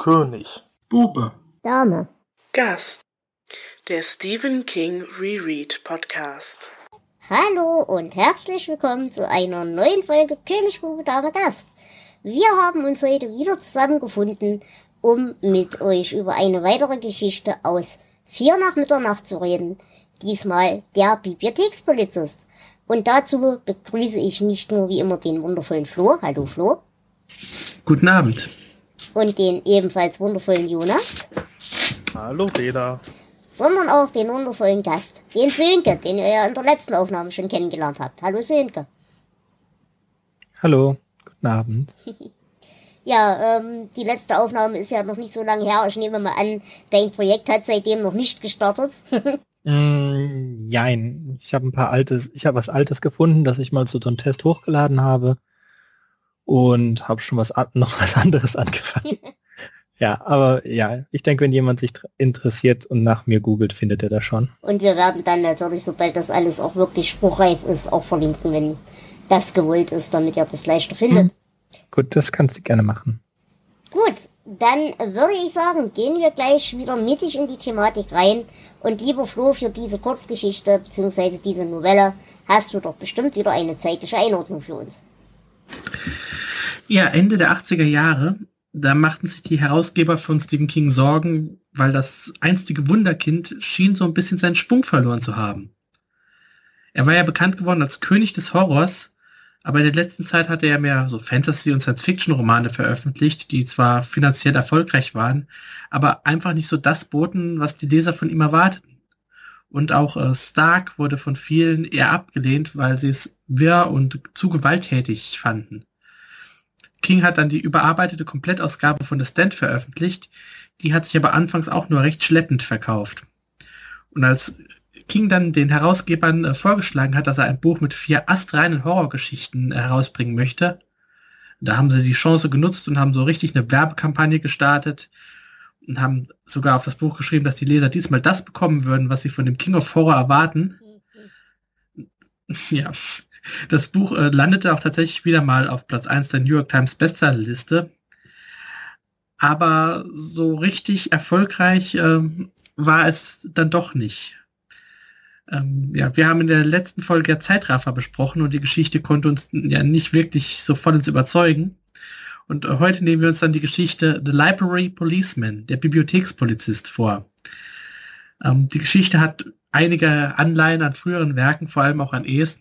König. Bube. Dame. Gast. Der Stephen King Reread Podcast. Hallo und herzlich willkommen zu einer neuen Folge König, Bube, Dame, Gast. Wir haben uns heute wieder zusammengefunden, um mit euch über eine weitere Geschichte aus Vier nach Mitternacht zu reden. Diesmal der Bibliothekspolizist. Und dazu begrüße ich nicht nur wie immer den wundervollen Flo. Hallo Flo. Guten Abend. Und den ebenfalls wundervollen Jonas. Hallo Beda. Sondern auch den wundervollen Gast, den Sönke, den ihr ja in der letzten Aufnahme schon kennengelernt habt. Hallo Sönke. Hallo, guten Abend. Ja, ähm, die letzte Aufnahme ist ja noch nicht so lange her. Ich nehme mal an, dein Projekt hat seitdem noch nicht gestartet. mm, jein. Ich habe ein paar altes, ich habe was Altes gefunden, das ich mal zu so einem Test hochgeladen habe und habe schon was noch was anderes angefangen. ja, aber ja, ich denke, wenn jemand sich interessiert und nach mir googelt, findet er das schon. Und wir werden dann natürlich, sobald das alles auch wirklich spruchreif ist, auch verlinken, wenn das gewollt ist, damit ihr das leichter findet. Hm. Gut, das kannst du gerne machen. Gut, dann würde ich sagen, gehen wir gleich wieder mittig in die Thematik rein. Und lieber Flo, für diese Kurzgeschichte bzw. diese Novelle hast du doch bestimmt wieder eine zeitliche Einordnung für uns. Ja, Ende der 80er Jahre, da machten sich die Herausgeber von Stephen King Sorgen, weil das einstige Wunderkind schien so ein bisschen seinen Schwung verloren zu haben. Er war ja bekannt geworden als König des Horrors, aber in der letzten Zeit hat er mehr so Fantasy- und Science-Fiction-Romane veröffentlicht, die zwar finanziell erfolgreich waren, aber einfach nicht so das boten, was die Leser von ihm erwarteten. Und auch äh, Stark wurde von vielen eher abgelehnt, weil sie es wirr und zu gewalttätig fanden. King hat dann die überarbeitete Komplettausgabe von The Stand veröffentlicht, die hat sich aber anfangs auch nur recht schleppend verkauft. Und als King dann den Herausgebern äh, vorgeschlagen hat, dass er ein Buch mit vier astreinen Horrorgeschichten äh, herausbringen möchte. Da haben sie die Chance genutzt und haben so richtig eine Werbekampagne gestartet und haben sogar auf das Buch geschrieben, dass die Leser diesmal das bekommen würden, was sie von dem King of Horror erwarten. Mhm. Ja, das Buch äh, landete auch tatsächlich wieder mal auf Platz 1 der New York Times Bestsellerliste. Aber so richtig erfolgreich äh, war es dann doch nicht. Ähm, ja, wir haben in der letzten Folge ja Zeitraffer besprochen und die Geschichte konnte uns ja nicht wirklich so voll ins überzeugen. Und heute nehmen wir uns dann die Geschichte The Library Policeman, der Bibliothekspolizist, vor. Ähm, die Geschichte hat einige Anleihen an früheren Werken, vor allem auch an Es.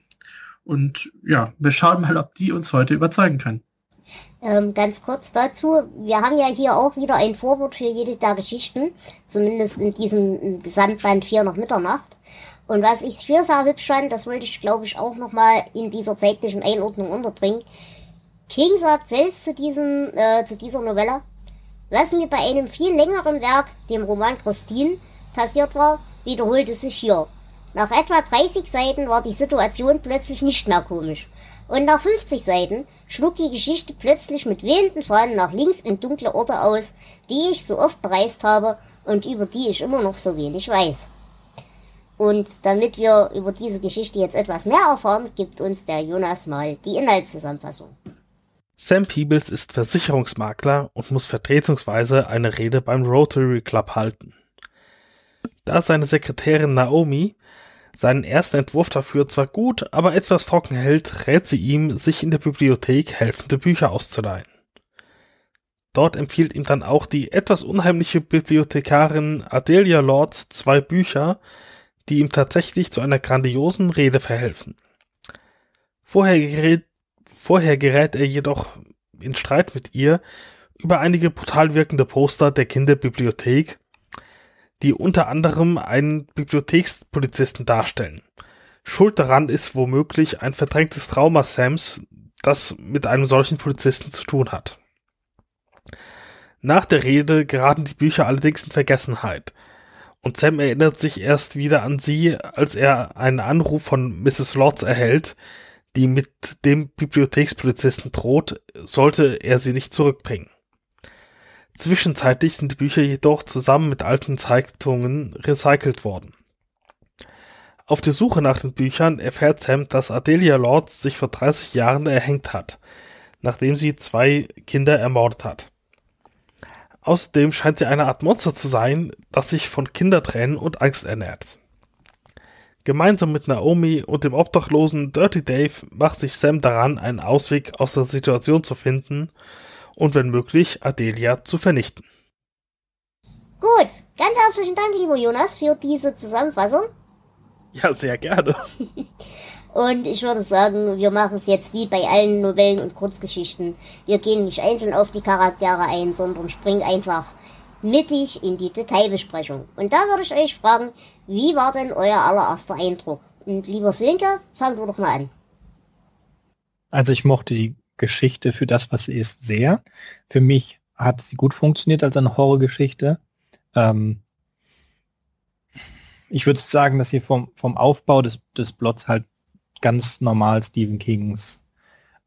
Und ja, wir schauen mal, ob die uns heute überzeugen kann. Ähm, ganz kurz dazu, wir haben ja hier auch wieder ein Vorwort für jede der Geschichten, zumindest in diesem Gesamtband 4 nach Mitternacht. Und was ich für sehr hübsch fand, das wollte ich glaube ich auch nochmal in dieser zeitlichen Einordnung unterbringen. King sagt selbst zu diesem, äh, zu dieser Novelle, was mir bei einem viel längeren Werk, dem Roman Christine, passiert war, wiederholte sich hier. Nach etwa 30 Seiten war die Situation plötzlich nicht mehr komisch. Und nach 50 Seiten schlug die Geschichte plötzlich mit wehenden Fahnen nach links in dunkle Orte aus, die ich so oft bereist habe und über die ich immer noch so wenig weiß. Und damit wir über diese Geschichte jetzt etwas mehr erfahren, gibt uns der Jonas mal die Inhaltszusammenfassung. Sam Peebles ist Versicherungsmakler und muss vertretungsweise eine Rede beim Rotary Club halten. Da seine Sekretärin Naomi seinen ersten Entwurf dafür zwar gut, aber etwas trocken hält, rät sie ihm, sich in der Bibliothek helfende Bücher auszuleihen. Dort empfiehlt ihm dann auch die etwas unheimliche Bibliothekarin Adelia Lord zwei Bücher, die ihm tatsächlich zu einer grandiosen Rede verhelfen. Vorher gerät, vorher gerät er jedoch in Streit mit ihr über einige brutal wirkende Poster der Kinderbibliothek, die unter anderem einen Bibliothekspolizisten darstellen. Schuld daran ist womöglich ein verdrängtes Trauma Sams, das mit einem solchen Polizisten zu tun hat. Nach der Rede geraten die Bücher allerdings in Vergessenheit – und Sam erinnert sich erst wieder an sie, als er einen Anruf von Mrs. Lords erhält, die mit dem Bibliothekspolizisten droht, sollte er sie nicht zurückbringen. Zwischenzeitlich sind die Bücher jedoch zusammen mit alten Zeitungen recycelt worden. Auf der Suche nach den Büchern erfährt Sam, dass Adelia Lords sich vor 30 Jahren erhängt hat, nachdem sie zwei Kinder ermordet hat. Außerdem scheint sie eine Art Monster zu sein, das sich von Kindertränen und Angst ernährt. Gemeinsam mit Naomi und dem obdachlosen Dirty Dave macht sich Sam daran, einen Ausweg aus der Situation zu finden und wenn möglich Adelia zu vernichten. Gut, ganz herzlichen Dank, lieber Jonas, für diese Zusammenfassung. Ja, sehr gerne. Und ich würde sagen, wir machen es jetzt wie bei allen Novellen und Kurzgeschichten. Wir gehen nicht einzeln auf die Charaktere ein, sondern springen einfach mittig in die Detailbesprechung. Und da würde ich euch fragen, wie war denn euer allererster Eindruck? Und lieber Sönke, fang du doch mal an. Also ich mochte die Geschichte für das, was sie ist, sehr. Für mich hat sie gut funktioniert als eine Horrorgeschichte. Ähm ich würde sagen, dass sie vom, vom Aufbau des, des Plots halt ganz normal Stephen Kings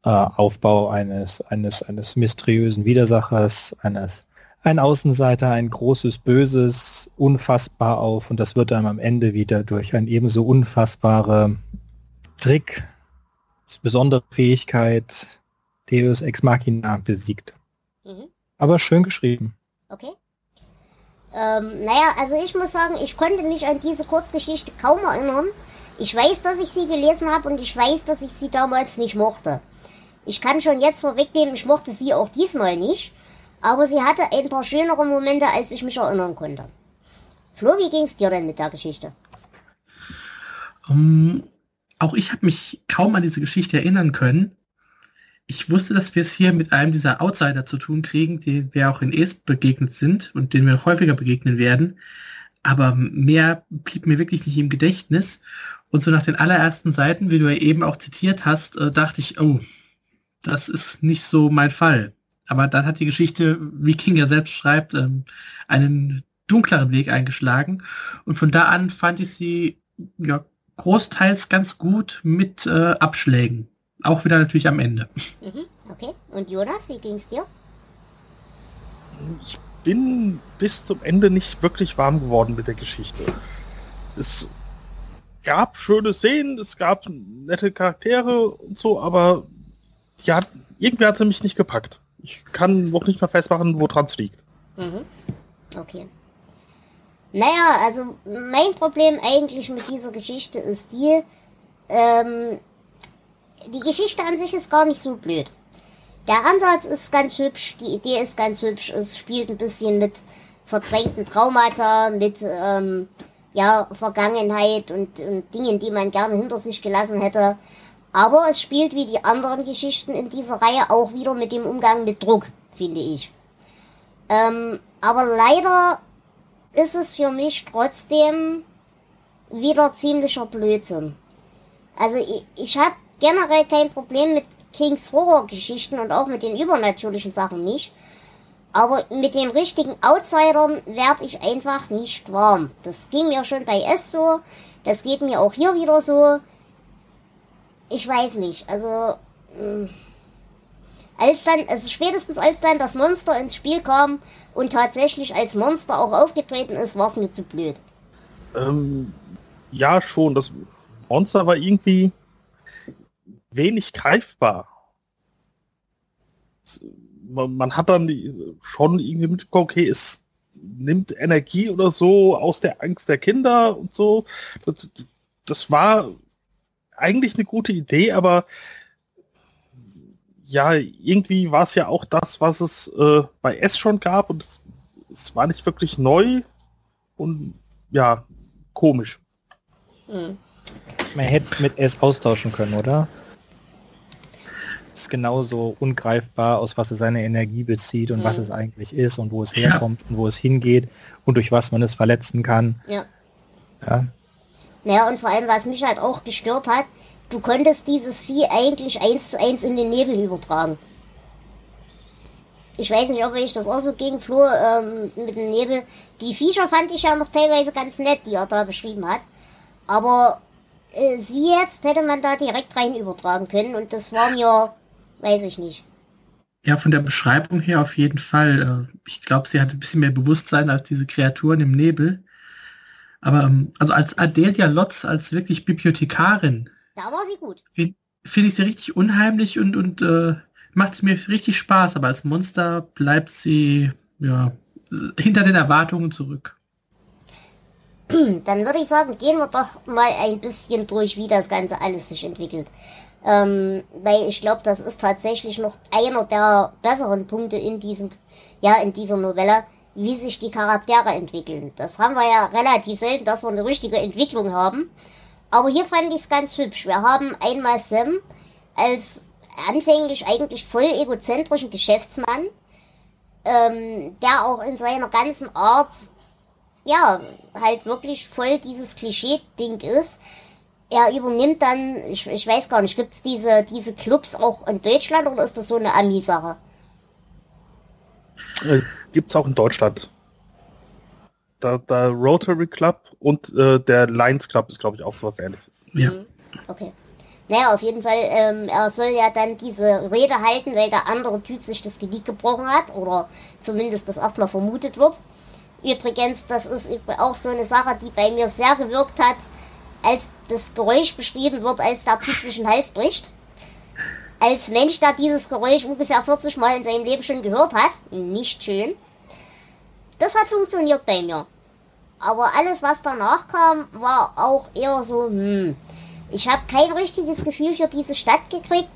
äh, Aufbau eines, eines, eines mysteriösen Widersachers, eines ein Außenseiter, ein großes Böses, unfassbar auf und das wird dann am Ende wieder durch ein ebenso unfassbare Trick, besondere Fähigkeit, Deus Ex Machina besiegt. Mhm. Aber schön geschrieben. Okay. Ähm, naja, also ich muss sagen, ich konnte mich an diese Kurzgeschichte kaum erinnern. Ich weiß, dass ich sie gelesen habe und ich weiß, dass ich sie damals nicht mochte. Ich kann schon jetzt vorwegnehmen, ich mochte sie auch diesmal nicht. Aber sie hatte ein paar schönere Momente, als ich mich erinnern konnte. Flo, wie ging es dir denn mit der Geschichte? Um, auch ich habe mich kaum an diese Geschichte erinnern können. Ich wusste, dass wir es hier mit einem dieser Outsider zu tun kriegen, die wir auch in Est begegnet sind und denen wir häufiger begegnen werden. Aber mehr blieb mir wirklich nicht im Gedächtnis. Und so nach den allerersten Seiten, wie du ja eben auch zitiert hast, äh, dachte ich, oh, das ist nicht so mein Fall. Aber dann hat die Geschichte, wie King ja selbst schreibt, ähm, einen dunkleren Weg eingeschlagen. Und von da an fand ich sie ja großteils ganz gut mit äh, Abschlägen. Auch wieder natürlich am Ende. Mhm, okay. Und Jonas, wie ging es dir? Ich bin bis zum Ende nicht wirklich warm geworden mit der Geschichte. Es gab schöne Szenen, es gab nette Charaktere und so, aber die hat, irgendwie hat sie mich nicht gepackt. Ich kann noch nicht mal festmachen, woran es liegt. Mhm. Okay. Naja, also mein Problem eigentlich mit dieser Geschichte ist die, ähm, die Geschichte an sich ist gar nicht so blöd. Der Ansatz ist ganz hübsch, die Idee ist ganz hübsch, es spielt ein bisschen mit verdrängten Traumata, mit ähm, ja, Vergangenheit und, und Dingen, die man gerne hinter sich gelassen hätte. Aber es spielt wie die anderen Geschichten in dieser Reihe auch wieder mit dem Umgang mit Druck, finde ich. Ähm, aber leider ist es für mich trotzdem wieder ziemlicher Blödsinn. Also ich, ich habe generell kein Problem mit Kings Horror-Geschichten und auch mit den übernatürlichen Sachen nicht. Aber mit den richtigen Outsidern werde ich einfach nicht warm. Das ging mir schon bei S so. Das geht mir auch hier wieder so ich weiß nicht. Also, mm, als dann, also spätestens als dann das Monster ins Spiel kam und tatsächlich als Monster auch aufgetreten ist, war es mir zu blöd. Ähm, ja, schon. Das Monster war irgendwie wenig greifbar. Man, man hat dann schon irgendwie mitbekommen, okay, es nimmt Energie oder so aus der Angst der Kinder und so. Das, das war eigentlich eine gute Idee, aber ja, irgendwie war es ja auch das, was es äh, bei S schon gab und es, es, war nicht wirklich neu und ja, komisch. Hm. Man hätte es mit S austauschen können, oder? Ist genauso ungreifbar, aus was es seine Energie bezieht und hm. was es eigentlich ist und wo es herkommt ja. und wo es hingeht und durch was man es verletzen kann. Ja. ja. Naja, und vor allem, was mich halt auch gestört hat, du konntest dieses Vieh eigentlich eins zu eins in den Nebel übertragen. Ich weiß nicht, ob ich das auch so gegen Flo ähm, mit dem Nebel. Die Viecher fand ich ja noch teilweise ganz nett, die er da beschrieben hat. Aber äh, sie jetzt hätte man da direkt rein übertragen können und das war mir, weiß ich nicht. Ja, von der Beschreibung her auf jeden Fall. Äh, ich glaube, sie hatte ein bisschen mehr Bewusstsein als diese Kreaturen im Nebel. Aber ähm, also als Adelia Lotz, als wirklich Bibliothekarin. Da war sie gut. Finde find ich sie richtig unheimlich und, und äh, macht mir richtig Spaß, aber als Monster bleibt sie ja hinter den Erwartungen zurück. Dann würde ich sagen, gehen wir doch mal ein bisschen durch, wie das Ganze alles sich entwickelt. Ähm, weil ich glaube, das ist tatsächlich noch einer der besseren Punkte in diesem, ja, in dieser Novelle, wie sich die Charaktere entwickeln. Das haben wir ja relativ selten, dass wir eine richtige Entwicklung haben. Aber hier fand ich es ganz hübsch. Wir haben einmal Sam als anfänglich eigentlich voll egozentrischen Geschäftsmann, ähm, der auch in seiner ganzen Art, ja, halt wirklich voll dieses Klischee-Ding ist. Er übernimmt dann, ich, ich weiß gar nicht, gibt's diese, diese Clubs auch in Deutschland oder ist das so eine Ami-Sache? Äh, gibt's auch in Deutschland. Der, der Rotary Club und äh, der Lions Club ist, glaube ich, auch sowas ähnliches. Ja. Mhm. Okay. Naja, auf jeden Fall, ähm, er soll ja dann diese Rede halten, weil der andere Typ sich das Genick gebrochen hat oder zumindest das erstmal vermutet wird. Übrigens, das ist auch so eine Sache, die bei mir sehr gewirkt hat, als das Geräusch beschrieben wird, als der Typ sich den Hals bricht. Als Mensch, der dieses Geräusch ungefähr 40 Mal in seinem Leben schon gehört hat, nicht schön. Das hat funktioniert bei mir. Aber alles, was danach kam, war auch eher so, hm, ich habe kein richtiges Gefühl für diese Stadt gekriegt.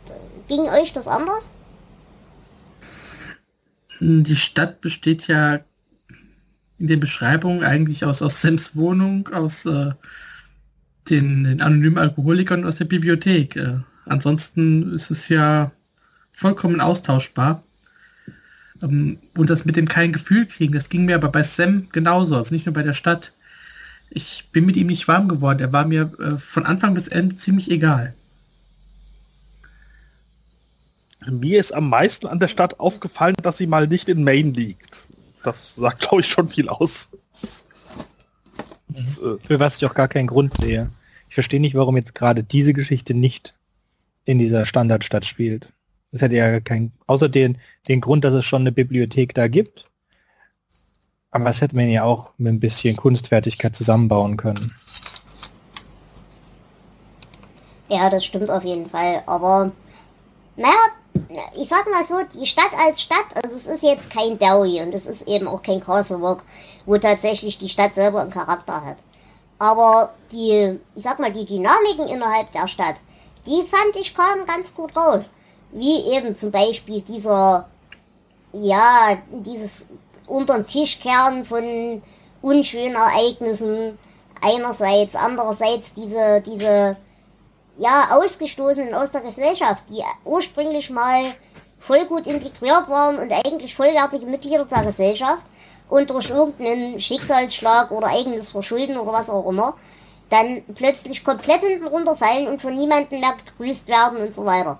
Ging euch das anders? Die Stadt besteht ja in der Beschreibung eigentlich aus, aus Sams Wohnung, aus äh, den, den, anonymen Alkoholikern aus der Bibliothek. Äh, ansonsten ist es ja vollkommen austauschbar. Ähm, und das mit dem kein Gefühl kriegen, das ging mir aber bei Sam genauso, also nicht nur bei der Stadt. Ich bin mit ihm nicht warm geworden. Er war mir äh, von Anfang bis Ende ziemlich egal. Mir ist am meisten an der Stadt aufgefallen, dass sie mal nicht in Maine liegt. Das sagt, glaube ich, schon viel aus. Das, äh, Für was ich auch gar keinen Grund sehe. Ich verstehe nicht, warum jetzt gerade diese Geschichte nicht in dieser Standardstadt spielt. Das hätte ja kein, außer den, den Grund, dass es schon eine Bibliothek da gibt. Aber das hätte man ja auch mit ein bisschen Kunstfertigkeit zusammenbauen können. Ja, das stimmt auf jeden Fall. Aber naja, ich sag mal so, die Stadt als Stadt, also es ist jetzt kein Derry und es ist eben auch kein Castle Rock, wo tatsächlich die Stadt selber einen Charakter hat. Aber die, ich sag mal, die Dynamiken innerhalb der Stadt, die fand ich kamen ganz gut raus. Wie eben zum Beispiel dieser, ja, dieses unter den Tisch kehren von unschönen Ereignissen einerseits, andererseits diese, diese, ja, Ausgestoßenen aus der Gesellschaft, die ursprünglich mal voll gut integriert waren und eigentlich vollwertige Mitglieder der Gesellschaft und durch irgendeinen Schicksalsschlag oder eigenes Verschulden oder was auch immer, dann plötzlich komplett hinten runterfallen und von niemandem mehr gegrüßt werden und so weiter.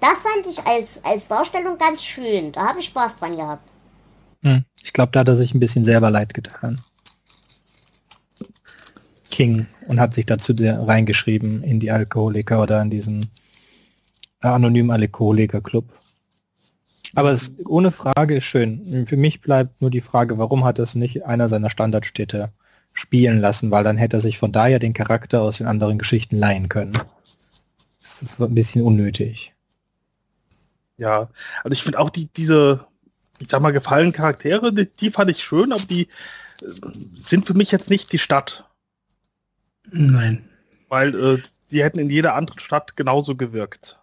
Das fand ich als, als Darstellung ganz schön. Da habe ich Spaß dran gehabt. Hm. Ich glaube, da hat er sich ein bisschen selber leid getan. King und hat sich dazu reingeschrieben in die Alkoholiker oder in diesen anonymen Alkoholiker-Club. Aber es ohne Frage ist schön. Für mich bleibt nur die Frage, warum hat es nicht einer seiner Standardstädte spielen lassen, weil dann hätte er sich von daher den Charakter aus den anderen Geschichten leihen können. Das ist ein bisschen unnötig. Ja, also ich finde auch die, diese, ich sag mal, gefallen Charaktere, die, die fand ich schön, aber die äh, sind für mich jetzt nicht die Stadt. Nein. Weil äh, die hätten in jeder anderen Stadt genauso gewirkt.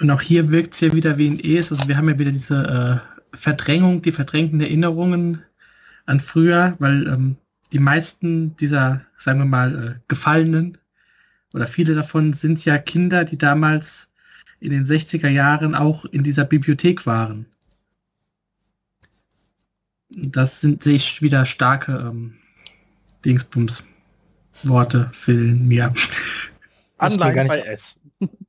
Und auch hier wirkt es ja wieder wie ein Es. Also wir haben ja wieder diese äh, Verdrängung, die verdrängten Erinnerungen an früher, weil ähm, die meisten dieser, sagen wir mal, äh, Gefallenen oder viele davon sind ja Kinder, die damals in den 60er Jahren auch in dieser Bibliothek waren. Das sind sehe ich wieder starke ähm, Dingsbums. Worte fehlen mir. Anleihen bei S.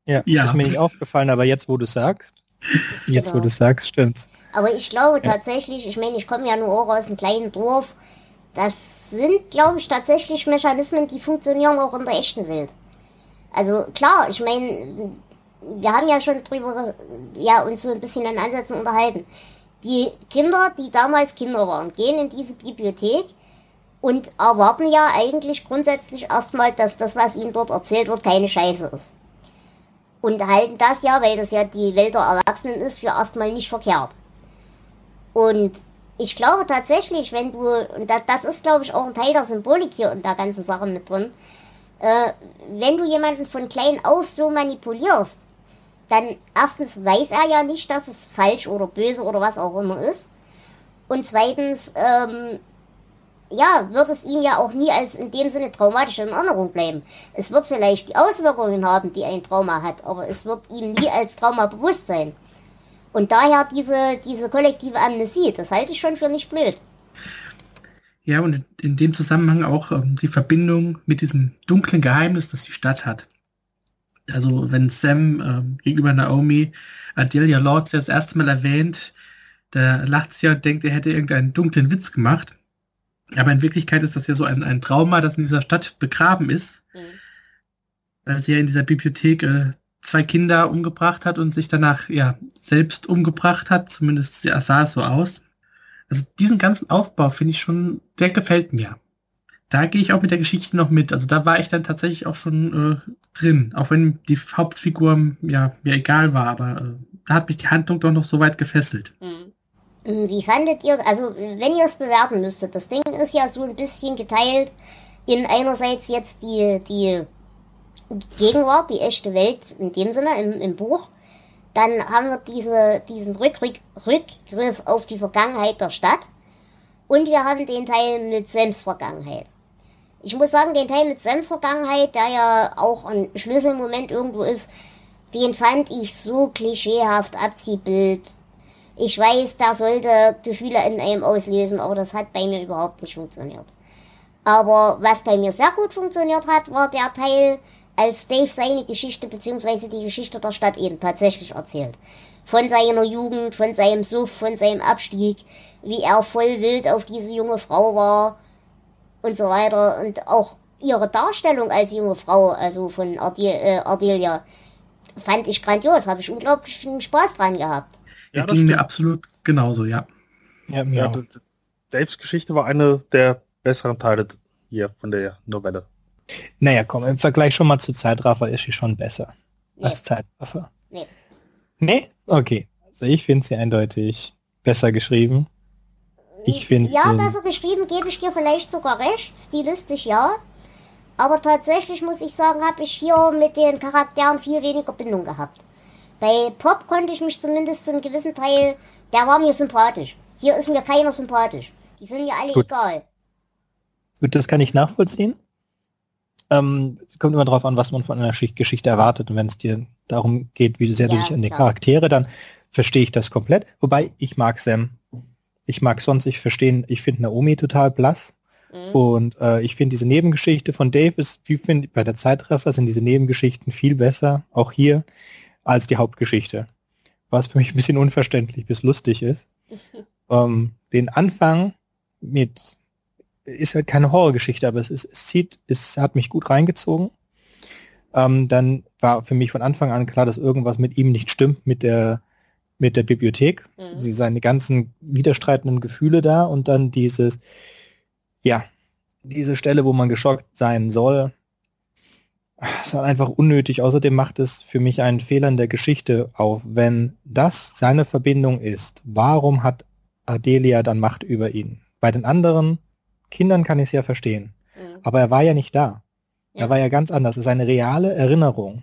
Ja, ja, ist mir nicht aufgefallen, aber jetzt, wo du sagst, jetzt, genau. wo du sagst, stimmt's. Aber ich glaube ja. tatsächlich, ich meine, ich komme ja nur auch aus einem kleinen Dorf, das sind, glaube ich, tatsächlich Mechanismen, die funktionieren auch in der echten Welt. Also klar, ich meine, wir haben ja schon drüber, ja, uns so ein bisschen an Ansätzen unterhalten. Die Kinder, die damals Kinder waren, gehen in diese Bibliothek und erwarten ja eigentlich grundsätzlich erstmal, dass das, was ihnen dort erzählt wird, keine Scheiße ist. Und halten das ja, weil das ja die Welt der Erwachsenen ist, für erstmal nicht verkehrt. Und ich glaube tatsächlich, wenn du, und das ist glaube ich auch ein Teil der Symbolik hier in der ganzen Sache mit drin, äh, wenn du jemanden von klein auf so manipulierst, dann erstens weiß er ja nicht, dass es falsch oder böse oder was auch immer ist. Und zweitens, ähm, ja, wird es ihm ja auch nie als in dem Sinne traumatisch in Erinnerung bleiben. Es wird vielleicht die Auswirkungen haben, die ein Trauma hat, aber es wird ihm nie als Trauma bewusst sein. Und daher diese, diese kollektive Amnesie, das halte ich schon für nicht blöd. Ja, und in dem Zusammenhang auch ähm, die Verbindung mit diesem dunklen Geheimnis, das die Stadt hat. Also wenn Sam ähm, gegenüber Naomi Adelia Lords das erste Mal erwähnt, da lacht sie ja und denkt, er hätte irgendeinen dunklen Witz gemacht. Aber in Wirklichkeit ist das ja so ein, ein Trauma, das in dieser Stadt begraben ist. Mhm. Weil sie ja in dieser Bibliothek äh, zwei Kinder umgebracht hat und sich danach ja selbst umgebracht hat. Zumindest sah es so aus. Also diesen ganzen Aufbau finde ich schon, der gefällt mir. Da gehe ich auch mit der Geschichte noch mit. Also da war ich dann tatsächlich auch schon äh, drin, auch wenn die Hauptfigur ja mir egal war, aber äh, da hat mich die Handlung doch noch so weit gefesselt. Mhm. Wie fandet ihr, also wenn ihr es bewerten müsstet, das Ding ist ja so ein bisschen geteilt in einerseits jetzt die, die Gegenwart, die echte Welt in dem Sinne im, im Buch. Dann haben wir diese, diesen Rückgriff, Rückgriff auf die Vergangenheit der Stadt. Und wir haben den Teil mit Sems Vergangenheit. Ich muss sagen, den Teil mit Sems Vergangenheit, der ja auch ein Schlüsselmoment irgendwo ist, den fand ich so klischeehaft Abziehbild ich weiß, der sollte Gefühle in einem auslösen, aber das hat bei mir überhaupt nicht funktioniert. Aber was bei mir sehr gut funktioniert hat, war der Teil, als Dave seine Geschichte bzw. die Geschichte der Stadt eben tatsächlich erzählt. Von seiner Jugend, von seinem Suff, von seinem Abstieg, wie er voll wild auf diese junge Frau war und so weiter. Und auch ihre Darstellung als junge Frau, also von äh, Ardelia, fand ich grandios, habe ich unglaublichen Spaß dran gehabt. Ja, ging mir absolut genauso, ja. Ja, mir ja, Daves Geschichte war eine der besseren Teile hier von der Novelle. Naja, komm, im Vergleich schon mal zu Zeitraffer ist sie schon besser nee. als Zeitraffer. Nee. Nee? Okay. Also ich finde sie eindeutig besser geschrieben. Ich finde. Ja, besser geschrieben gebe ich dir vielleicht sogar recht. Stilistisch ja. Aber tatsächlich muss ich sagen, habe ich hier mit den Charakteren viel weniger Bindung gehabt. Bei Pop konnte ich mich zumindest zu einem gewissen Teil, der war mir sympathisch. Hier ist mir keiner sympathisch. Die sind mir alle Gut. egal. Gut, das kann ich nachvollziehen. Ähm, es kommt immer darauf an, was man von einer Geschichte erwartet. Und wenn es dir darum geht, wie sehr ja, du dich an die Charaktere, dann verstehe ich das komplett. Wobei, ich mag Sam. Ich mag sonst, ich verstehe, ich finde Naomi total blass. Mhm. Und äh, ich finde diese Nebengeschichte von Dave ist, wie finde bei der Zeitreffer sind diese Nebengeschichten viel besser. Auch hier als die Hauptgeschichte. Was für mich ein bisschen unverständlich bis lustig ist. ähm, den Anfang mit ist halt keine Horrorgeschichte, aber es ist, es zieht, es hat mich gut reingezogen. Ähm, dann war für mich von Anfang an klar, dass irgendwas mit ihm nicht stimmt mit der mit der Bibliothek. Mhm. Sie seine ganzen widerstreitenden Gefühle da und dann dieses, ja, diese Stelle, wo man geschockt sein soll, ist halt einfach unnötig. Außerdem macht es für mich einen Fehler in der Geschichte auf. Wenn das seine Verbindung ist, warum hat Adelia dann Macht über ihn? Bei den anderen Kindern kann ich es ja verstehen. Mhm. Aber er war ja nicht da. Ja. Er war ja ganz anders. Es ist eine reale Erinnerung.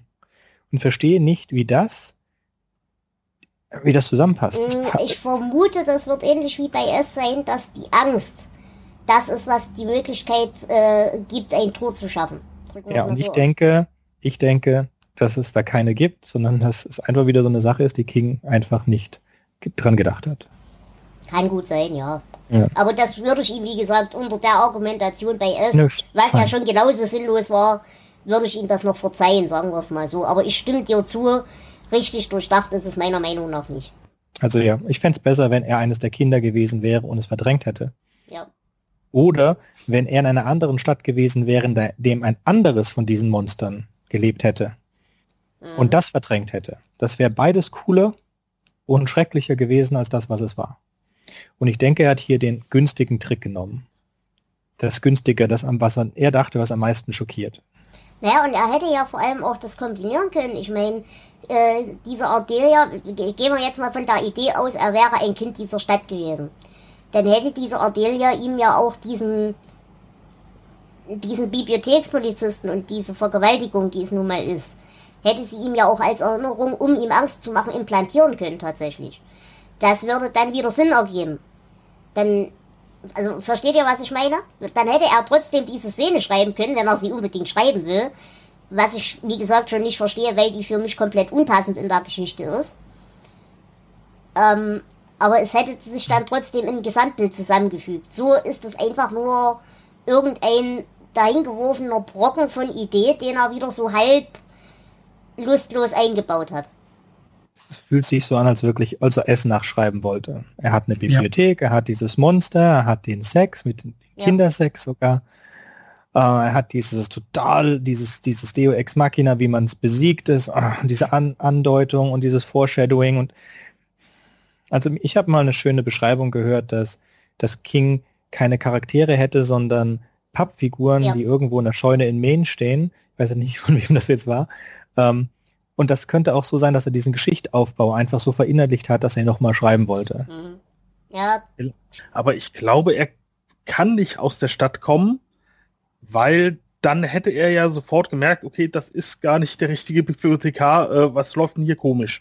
Und verstehe nicht, wie das, wie das zusammenpasst. Mhm, ich vermute, das wird ähnlich wie bei S sein, dass die Angst das ist, was die Möglichkeit äh, gibt, ein Tor zu schaffen. Ja, und so ich aus. denke, ich denke, dass es da keine gibt, sondern dass es einfach wieder so eine Sache ist, die King einfach nicht dran gedacht hat. Kann gut sein, ja. ja. Aber das würde ich ihm, wie gesagt, unter der Argumentation bei S, Nö, was fein. ja schon genauso sinnlos war, würde ich ihm das noch verzeihen, sagen wir es mal so. Aber ich stimme dir zu, richtig durchdacht ist es meiner Meinung nach nicht. Also ja, ich fände es besser, wenn er eines der Kinder gewesen wäre und es verdrängt hätte. Ja. Oder wenn er in einer anderen Stadt gewesen wäre, in dem ein anderes von diesen Monstern gelebt hätte mhm. und das verdrängt hätte. Das wäre beides cooler und schrecklicher gewesen als das, was es war. Und ich denke, er hat hier den günstigen Trick genommen. Das günstige, das am was er dachte, was am meisten schockiert. Naja, und er hätte ja vor allem auch das kombinieren können. Ich meine, äh, dieser Ardelia, gehen wir jetzt mal von der Idee aus, er wäre ein Kind dieser Stadt gewesen dann hätte diese Ardelia ihm ja auch diesen, diesen Bibliothekspolizisten und diese Vergewaltigung, die es nun mal ist, hätte sie ihm ja auch als Erinnerung, um ihm Angst zu machen, implantieren können tatsächlich. Das würde dann wieder Sinn ergeben. Dann, also versteht ihr, was ich meine? Dann hätte er trotzdem diese Szene schreiben können, wenn er sie unbedingt schreiben will. Was ich, wie gesagt, schon nicht verstehe, weil die für mich komplett unpassend in der Geschichte ist. Ähm, aber es hätte sich dann trotzdem ein Gesamtbild zusammengefügt. So ist es einfach nur irgendein dahingeworfener Brocken von Idee, den er wieder so halb lustlos eingebaut hat. Es fühlt sich so an, als wirklich, als er es nachschreiben wollte. Er hat eine Bibliothek, ja. er hat dieses Monster, er hat den Sex, mit ja. Kindersex sogar. Äh, er hat dieses total, dieses, dieses Deo Ex Machina, wie man es besiegt ist, äh, diese An Andeutung und dieses Foreshadowing und also ich habe mal eine schöne Beschreibung gehört, dass, dass King keine Charaktere hätte, sondern Pappfiguren, ja. die irgendwo in der Scheune in Maine stehen. Ich weiß ja nicht, von wem das jetzt war. Ähm, und das könnte auch so sein, dass er diesen Geschichtaufbau einfach so verinnerlicht hat, dass er nochmal schreiben wollte. Mhm. Ja. Aber ich glaube, er kann nicht aus der Stadt kommen, weil dann hätte er ja sofort gemerkt, okay, das ist gar nicht der richtige Bibliothekar, äh, was läuft denn hier komisch?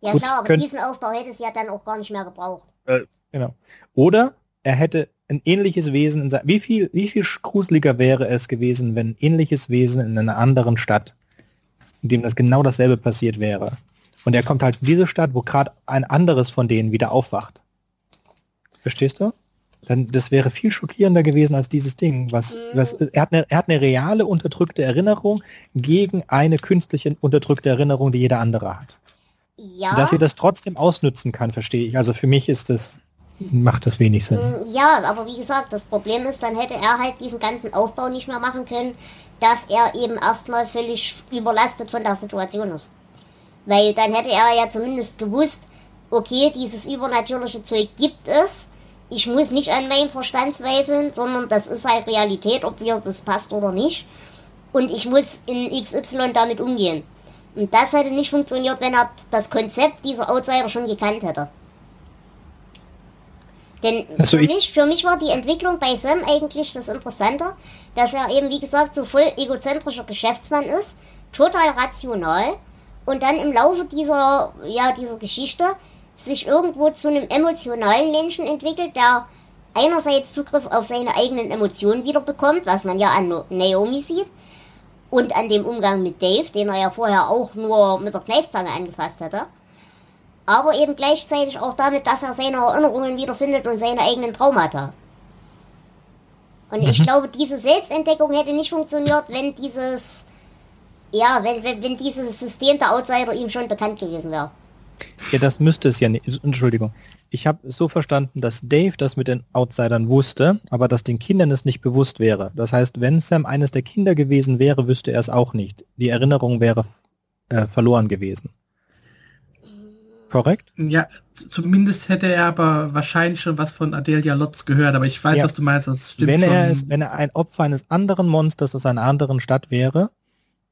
Ja Gut, klar, aber diesen Aufbau hätte es ja dann auch gar nicht mehr gebraucht. Äh, genau. Oder er hätte ein ähnliches Wesen in sein, wie viel, wie viel gruseliger wäre es gewesen, wenn ein ähnliches Wesen in einer anderen Stadt, in dem das genau dasselbe passiert wäre. Und er kommt halt in diese Stadt, wo gerade ein anderes von denen wieder aufwacht. Verstehst du? Dann, das wäre viel schockierender gewesen als dieses Ding. Was, mhm. was, er, hat eine, er hat eine reale unterdrückte Erinnerung gegen eine künstliche unterdrückte Erinnerung, die jeder andere hat. Ja. Dass sie das trotzdem ausnützen kann, verstehe ich. Also für mich ist das, macht das wenig Sinn. Mm, ja, aber wie gesagt, das Problem ist, dann hätte er halt diesen ganzen Aufbau nicht mehr machen können, dass er eben erstmal völlig überlastet von der Situation ist. Weil dann hätte er ja zumindest gewusst, okay, dieses übernatürliche Zeug gibt es. Ich muss nicht an meinen Verstand zweifeln, sondern das ist halt Realität, ob mir das passt oder nicht. Und ich muss in XY damit umgehen. Und das hätte nicht funktioniert, wenn er das Konzept dieser Outsider schon gekannt hätte. Denn also für, mich, für mich war die Entwicklung bei Sam eigentlich das Interessante, dass er eben, wie gesagt, so voll egozentrischer Geschäftsmann ist, total rational und dann im Laufe dieser, ja, dieser Geschichte sich irgendwo zu einem emotionalen Menschen entwickelt, der einerseits Zugriff auf seine eigenen Emotionen wieder bekommt, was man ja an Naomi sieht, und an dem Umgang mit Dave, den er ja vorher auch nur mit der Kneifzange angefasst hatte. Aber eben gleichzeitig auch damit, dass er seine Erinnerungen wiederfindet und seine eigenen Traumata. Und mhm. ich glaube, diese Selbstentdeckung hätte nicht funktioniert, wenn dieses, ja, wenn, wenn, wenn dieses System der Outsider ihm schon bekannt gewesen wäre. Ja, das müsste es ja nicht. Entschuldigung ich habe so verstanden, dass Dave das mit den Outsidern wusste, aber dass den Kindern es nicht bewusst wäre. Das heißt, wenn Sam eines der Kinder gewesen wäre, wüsste er es auch nicht. Die Erinnerung wäre äh, verloren gewesen. Korrekt? Ja, zumindest hätte er aber wahrscheinlich schon was von Adelia Lotz gehört, aber ich weiß, ja. was du meinst, das stimmt wenn er Ist, wenn er ein Opfer eines anderen Monsters aus einer anderen Stadt wäre,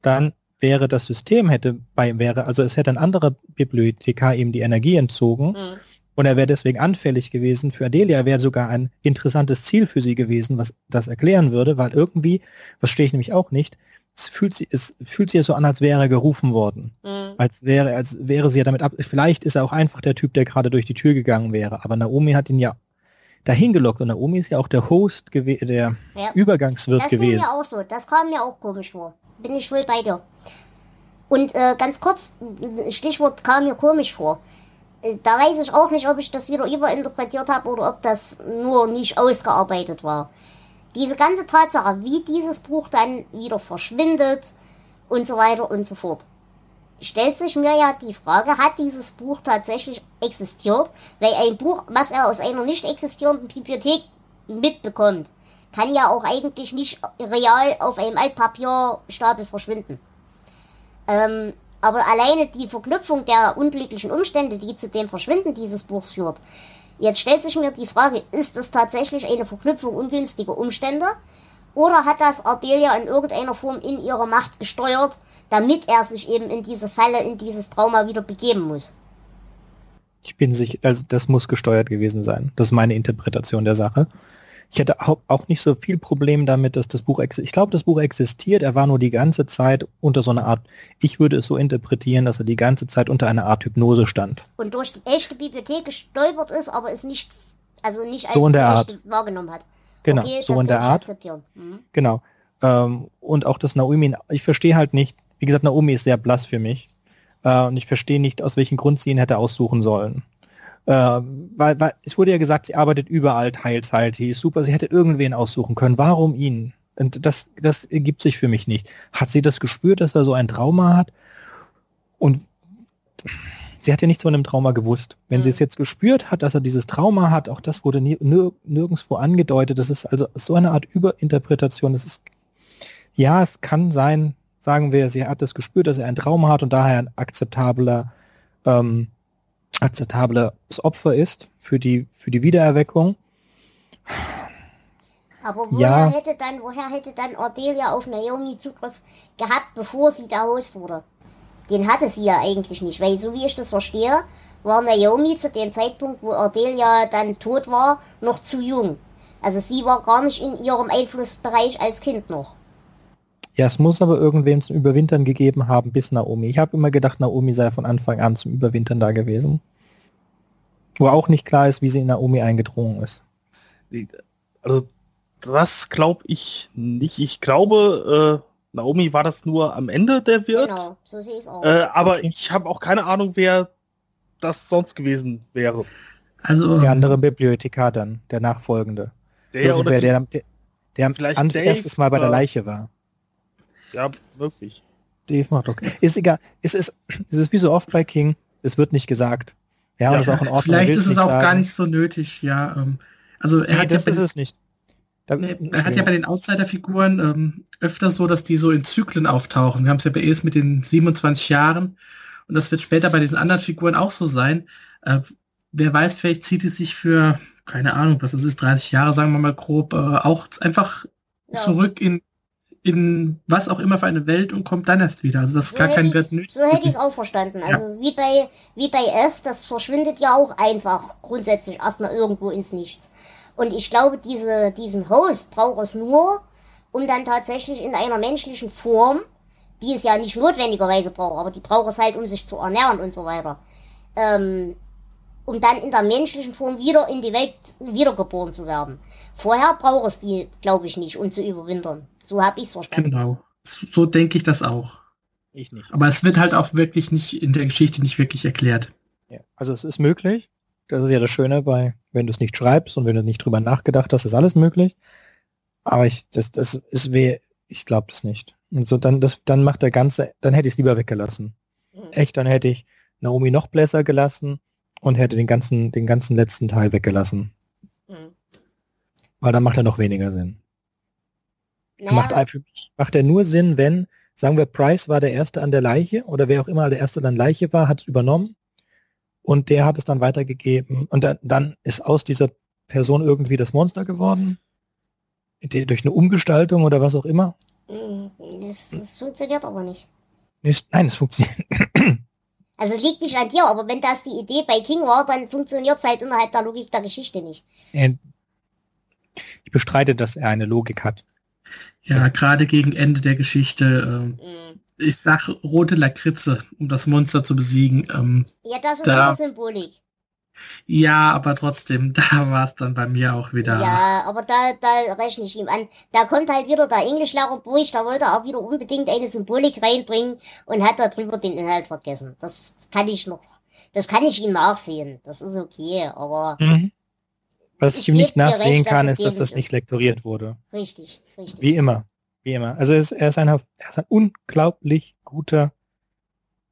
dann wäre das System hätte bei wäre, also es hätte ein anderer Bibliothekar ihm die Energie entzogen mhm. Und er wäre deswegen anfällig gewesen. Für Adelia wäre sogar ein interessantes Ziel für sie gewesen, was das erklären würde, weil irgendwie, was stehe ich nämlich auch nicht, es fühlt, sie, es fühlt sich ja so an, als wäre er gerufen worden. Mhm. Als wäre, als wäre sie ja damit ab. Vielleicht ist er auch einfach der Typ, der gerade durch die Tür gegangen wäre. Aber Naomi hat ihn ja dahin gelockt und Naomi ist ja auch der Host, der ja. Übergangswirt das gewesen. Das mir auch so. Das kam mir auch komisch vor. Bin ich wohl bei dir. Und äh, ganz kurz, Stichwort kam mir komisch vor da weiß ich auch nicht, ob ich das wieder überinterpretiert habe oder ob das nur nicht ausgearbeitet war. Diese ganze Tatsache, wie dieses Buch dann wieder verschwindet und so weiter und so fort. Stellt sich mir ja die Frage, hat dieses Buch tatsächlich existiert? Weil ein Buch, was er aus einer nicht existierenden Bibliothek mitbekommt, kann ja auch eigentlich nicht real auf einem Altpapierstapel verschwinden. Ähm, aber alleine die Verknüpfung der unglücklichen Umstände, die zu dem Verschwinden dieses Buchs führt. Jetzt stellt sich mir die Frage, ist es tatsächlich eine Verknüpfung ungünstiger Umstände? Oder hat das Ardelia in irgendeiner Form in ihrer Macht gesteuert, damit er sich eben in diese Falle, in dieses Trauma wieder begeben muss? Ich bin sicher, also das muss gesteuert gewesen sein. Das ist meine Interpretation der Sache. Ich hätte auch nicht so viel Problem damit, dass das Buch existiert. Ich glaube, das Buch existiert. Er war nur die ganze Zeit unter so einer Art, ich würde es so interpretieren, dass er die ganze Zeit unter einer Art Hypnose stand. Und durch die echte Bibliothek gestolpert ist, aber es nicht, also nicht als so in der echte Art. wahrgenommen hat. Genau, okay, so in der Art. Mhm. Genau. Ähm, und auch das Naomi, ich verstehe halt nicht, wie gesagt, Naomi ist sehr blass für mich. Äh, und ich verstehe nicht, aus welchem Grund sie ihn hätte aussuchen sollen. Äh, weil, weil es wurde ja gesagt, sie arbeitet überall Teilzeit, die ist super, sie hätte irgendwen aussuchen können. Warum ihn? Und das, das ergibt sich für mich nicht. Hat sie das gespürt, dass er so ein Trauma hat? Und sie hat ja nichts von dem Trauma gewusst. Wenn Mhm. sie es jetzt gespürt hat, dass er dieses Trauma hat, auch das wurde nir, nirgendwo angedeutet. Das ist also so eine Art Überinterpretation. Das ist, ja, es kann sein, sagen wir, sie hat es gespürt, dass er ein Trauma hat und daher ein akzeptabler, ähm, akzeptables Opfer ist für die, für die Wiedererweckung. Aber woher Ja. hätte dann, woher hätte dann Ordelia auf Naomi Zugriff gehabt, bevor sie der Host wurde? Den hatte sie ja eigentlich nicht, weil so wie ich das verstehe, war Naomi zu dem Zeitpunkt, wo Ordelia dann tot war, noch zu jung. Also sie war gar nicht in ihrem Einflussbereich als Kind noch. Ja, es muss aber irgendwem zum Überwintern gegeben haben, bis Naomi. Ich habe immer gedacht, Naomi sei von Anfang an zum Überwintern da gewesen. Wo auch nicht klar ist, wie sie in Naomi eingedrungen ist. Also das glaube ich nicht. Ich glaube, äh, Naomi war das nur am Ende der Wirt. Genau, so sehe ich es auch. Äh, aber Okay. ich habe auch keine Ahnung, wer das sonst gewesen wäre. Also, Der andere Bibliothekar dann, der nachfolgende. Der oder Irgendwer, der, der, der Vielleicht am erstes Mal bei der Leiche war. ja, wirklich. Dave okay. Ist egal. Es ist, es ist wie so oft bei King. Es wird nicht gesagt. Ja, Ja, das ist auch in Ordnung. vielleicht ist es auch sagen. gar nicht so nötig, ja. Ähm, also er Nee, hat ja das bei, ist es nicht. Da, nee, er hat ja bei den Outsider-Figuren ähm, öfter so, dass die so in Zyklen auftauchen. Wir haben es ja bei Es mit den 27 Jahren und das wird später bei den anderen Figuren auch so sein. Äh, wer weiß, vielleicht zieht es sich für, keine Ahnung, was das ist, 30 Jahre, sagen wir mal grob, äh, auch einfach Ja. zurück in, in was auch immer für eine Welt und kommt dann erst wieder. Also das ist So gar hätte kein Wert nötig. so hätte ich es auch verstanden. Also wie bei wie bei S, das verschwindet ja auch einfach grundsätzlich erstmal irgendwo ins Nichts. Und ich glaube, diese, diesen Host braucht es nur, um dann tatsächlich in einer menschlichen Form, die es ja nicht notwendigerweise braucht, aber die braucht es halt, um sich zu ernähren und so weiter, ähm, um dann in der menschlichen Form wieder in die Welt wiedergeboren zu werden. Vorher braucht es die, glaube ich, nicht, um zu überwintern. So habe ich es verstanden. Genau. So, denke ich das auch. Ich nicht. Aber es wird halt auch wirklich nicht in der Geschichte nicht wirklich erklärt. Ja. Also es ist möglich. Das ist ja das Schöne bei, wenn du es nicht schreibst und wenn du nicht drüber nachgedacht hast, ist alles möglich. Aber ich, das, das ist weh, ich glaube das nicht. Und so dann, das, dann macht der ganze, dann hätte ich es lieber weggelassen. Mhm. Echt, dann hätte ich Naomi noch blässer gelassen und hätte den ganzen, den ganzen letzten Teil weggelassen. Mhm. Weil dann macht er noch weniger Sinn. Macht, Naja, für mich macht er nur Sinn, wenn, sagen wir, Price war der Erste an der Leiche oder wer auch immer der Erste an der Leiche war, hat es übernommen und der hat es dann weitergegeben und dann, dann ist aus dieser Person irgendwie das Monster geworden, die, durch eine Umgestaltung oder was auch immer. Mhm. das, das funktioniert aber nicht. Nicht, nein, es funktioniert. Also es liegt nicht an dir, aber wenn das die Idee bei King war, dann funktioniert es halt innerhalb der Logik der Geschichte nicht. Ich bestreite, dass er eine Logik hat. Ja, gerade gegen Ende der Geschichte. Ähm, Mhm. ich sag rote Lakritze, um das Monster zu besiegen. Ähm, Ja, das ist Da- eine Symbolik. ja, aber trotzdem, da war es dann bei mir auch wieder. Ja, aber da, da rechne ich ihm an. Da kommt halt wieder der Englischlehrer durch, da wollte er auch wieder unbedingt eine Symbolik reinbringen und hat darüber den Inhalt vergessen. Das kann ich noch, das kann ich ihm nachsehen. Das ist okay, aber Was Ich ich ihm nicht nachsehen recht, kann, ist, dass das nicht ist. lektoriert wurde. richtig, richtig. Wie immer. Wie immer. Also er ist, er, ist ein, er ist ein unglaublich guter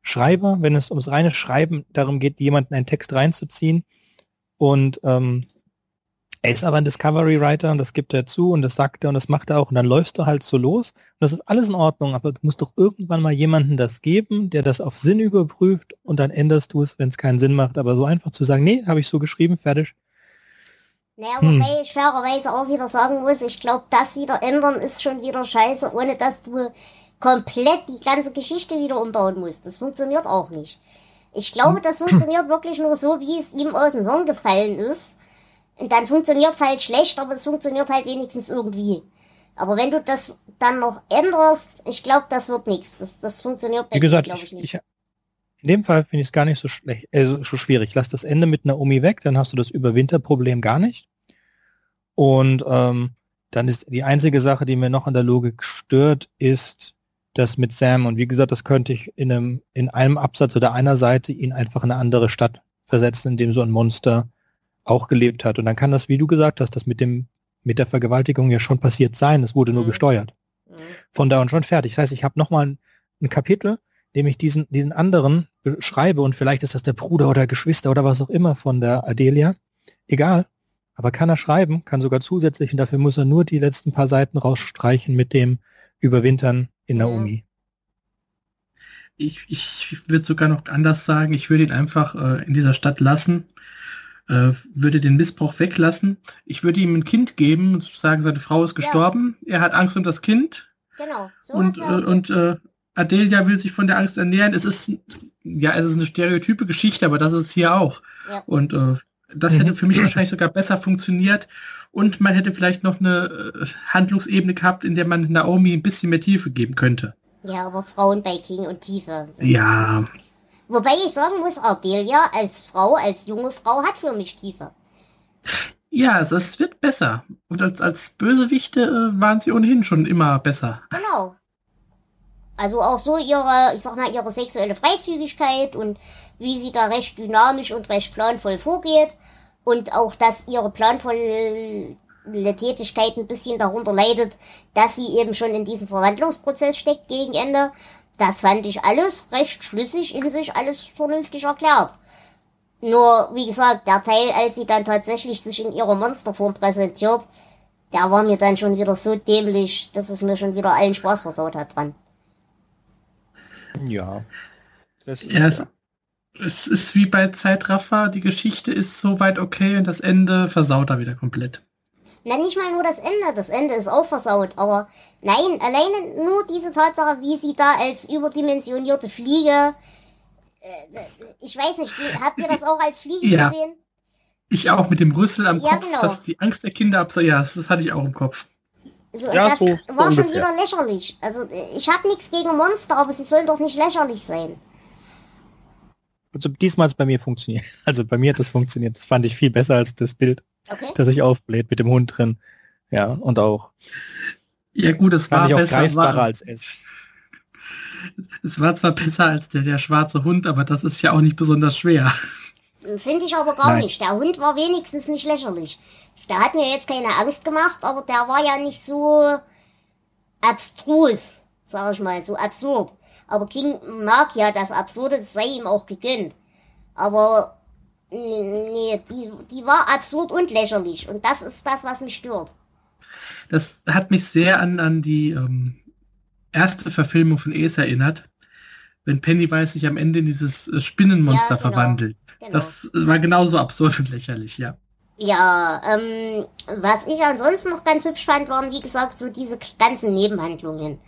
Schreiber, wenn es ums reine Schreiben darum geht, jemanden einen Text reinzuziehen. Und ähm, er ist aber ein Discovery Writer und das gibt er zu und das sagt er und das macht er auch und dann läufst du halt so los. Und das ist alles in Ordnung, aber du musst doch irgendwann mal jemanden das geben, der das auf Sinn überprüft und dann änderst du es, wenn es keinen Sinn macht. Aber so einfach zu sagen, nee, habe ich so geschrieben, fertig. Naja, Hm. wobei ich fairerweise auch wieder sagen muss, ich glaube, das wieder ändern ist schon wieder scheiße, ohne dass du komplett die ganze Geschichte wieder umbauen musst. Das funktioniert auch nicht. Ich glaube, das funktioniert wirklich nur so, wie es ihm aus dem Hirn gefallen ist. Und dann funktioniert es halt schlecht, aber es funktioniert halt wenigstens irgendwie. Aber wenn du das dann noch änderst, ich glaube, das wird nichts. Das, das funktioniert bei Wie gesagt, glaube ich, nicht. Ich, in dem Fall finde ich es gar nicht so schlecht, äh, so schwierig. Lass das Ende mit Naomi weg, dann hast du das Überwinterproblem gar nicht. Und ähm, dann ist die einzige Sache, die mir noch an der Logik stört, ist das mit Sam. Und wie gesagt, das könnte ich in einem, in einem Absatz oder einer Seite ihn einfach in eine andere Stadt versetzen, in dem so ein Monster auch gelebt hat. Und dann kann das, wie du gesagt hast, das mit dem, mit der Vergewaltigung ja schon passiert sein. Es wurde nur mhm. gesteuert. Mhm. Von da und schon fertig. Das heißt, ich habe nochmal ein, ein Kapitel, dem ich diesen, diesen anderen beschreibe und vielleicht ist das der Bruder oder Geschwister oder was auch immer von der Adelia. Egal. Aber kann er schreiben, kann sogar zusätzlich und dafür muss er nur die letzten paar Seiten rausstreichen mit dem Überwintern in Naomi. Ich, ich würde sogar noch anders sagen, ich würde ihn einfach äh, in dieser Stadt lassen, äh, würde den Missbrauch weglassen. Ich würde ihm ein Kind geben und sagen, seine Frau ist gestorben, ja. er hat Angst um das Kind. Genau. So und äh, und äh, Adelia will sich von der Angst ernähren. Es ist ja, es ist eine stereotype Geschichte, aber das ist hier auch. Ja. Und äh, das hätte für mich wahrscheinlich sogar besser funktioniert. Und man hätte vielleicht noch eine äh, Handlungsebene gehabt, in der man Naomi ein bisschen mehr Tiefe geben könnte. Ja, aber Frauenbaiting und Tiefe. Ja. Wobei ich sagen muss, Ardelia als Frau, als junge Frau hat für mich Tiefe. Ja, das wird besser. Und als, als Bösewichte äh, waren sie ohnehin schon immer besser. Genau. Also auch so ihre, ich sag mal, ihre sexuelle Freizügigkeit und wie sie da recht dynamisch und recht planvoll vorgeht und auch, dass ihre planvolle Tätigkeit ein bisschen darunter leidet, dass sie eben schon in diesem Verwandlungsprozess steckt gegen Ende. Das fand ich alles recht schlüssig in sich, alles vernünftig erklärt. Nur, wie gesagt, der Teil, als sie dann tatsächlich sich in ihrer Monsterform präsentiert, der war mir dann schon wieder so dämlich, dass es mir schon wieder allen Spaß versaut hat dran. Ja. Das ist ja, es ist wie bei Zeitraffer, die Geschichte ist soweit okay und das Ende versaut er wieder komplett. Na, nicht mal nur das Ende, das Ende ist auch versaut, aber nein, alleine nur diese Tatsache, wie sie da als überdimensionierte Fliege, äh, ich weiß nicht, habt ihr das auch als Fliege ja. gesehen? Ich auch, mit dem Rüssel am ja, Kopf, genau. dass die Angst der Kinder ab, ja, das hatte ich auch im Kopf. So, ja, das so, war so schon wieder lächerlich. Also ich habe nichts gegen Monster, aber sie sollen doch nicht lächerlich sein. Also diesmal hat es bei mir funktioniert. Also bei mir hat das funktioniert. Das fand ich viel besser als das Bild, okay. das sich aufbläht mit dem Hund drin. Ja, und auch. Ja gut, es war besser. War, als es. Es war zwar besser als der, der schwarze Hund, aber das ist ja auch nicht besonders schwer. Finde ich aber gar Nein. nicht. Der Hund war wenigstens nicht lächerlich. Der hat mir jetzt keine Angst gemacht, aber der war ja nicht so abstrus, sag ich mal, so absurd. Aber King mag ja das Absurde, das sei ihm auch gegönnt. Aber nee, die, die war absurd und lächerlich. Und das ist das, was mich stört. Das hat mich sehr an, an die ähm, erste Verfilmung von Es erinnert. Wenn Pennywise sich am Ende in dieses äh, Spinnenmonster ja, genau, verwandelt. Genau. Das war genauso absurd und lächerlich, ja. Ja, ähm, was ich ansonsten noch ganz hübsch fand, waren, wie gesagt, so diese ganzen Nebenhandlungen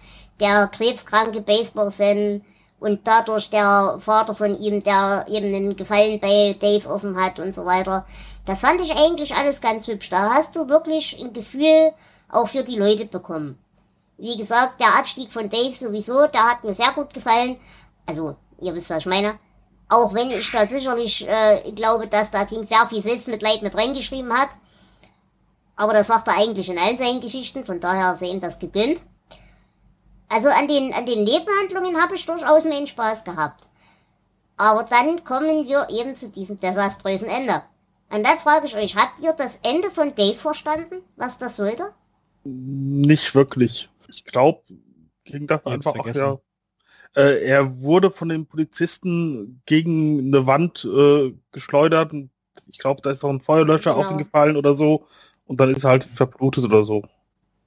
der krebskranke Baseball-Fan und dadurch der Vater von ihm, der eben einen Gefallen bei Dave offen hat und so weiter. Das fand ich eigentlich alles ganz hübsch. Da hast du wirklich ein Gefühl auch für die Leute bekommen. Wie gesagt, der Abstieg von Dave sowieso, der hat mir sehr gut gefallen. Also, ihr wisst, was ich meine. Auch wenn ich da sicherlich äh, glaube, dass da King sehr viel Selbstmitleid mit reingeschrieben hat. Aber das macht er eigentlich in allen seinen Geschichten, von daher ist er ihm das gegönnt. Also an den, an den Nebenhandlungen habe ich durchaus meinen Spaß gehabt. Aber dann kommen wir eben zu diesem desaströsen Ende. Und dann frage ich euch, habt ihr das Ende von Dave verstanden, was das sollte? Nicht wirklich. Ich glaube, ging das einfach auch, ja. Äh, er wurde von den Polizisten gegen eine Wand äh, geschleudert. Ich glaube, da ist doch ein Feuerlöscher genau. auf ihn gefallen oder so. Und dann ist er halt verblutet oder so.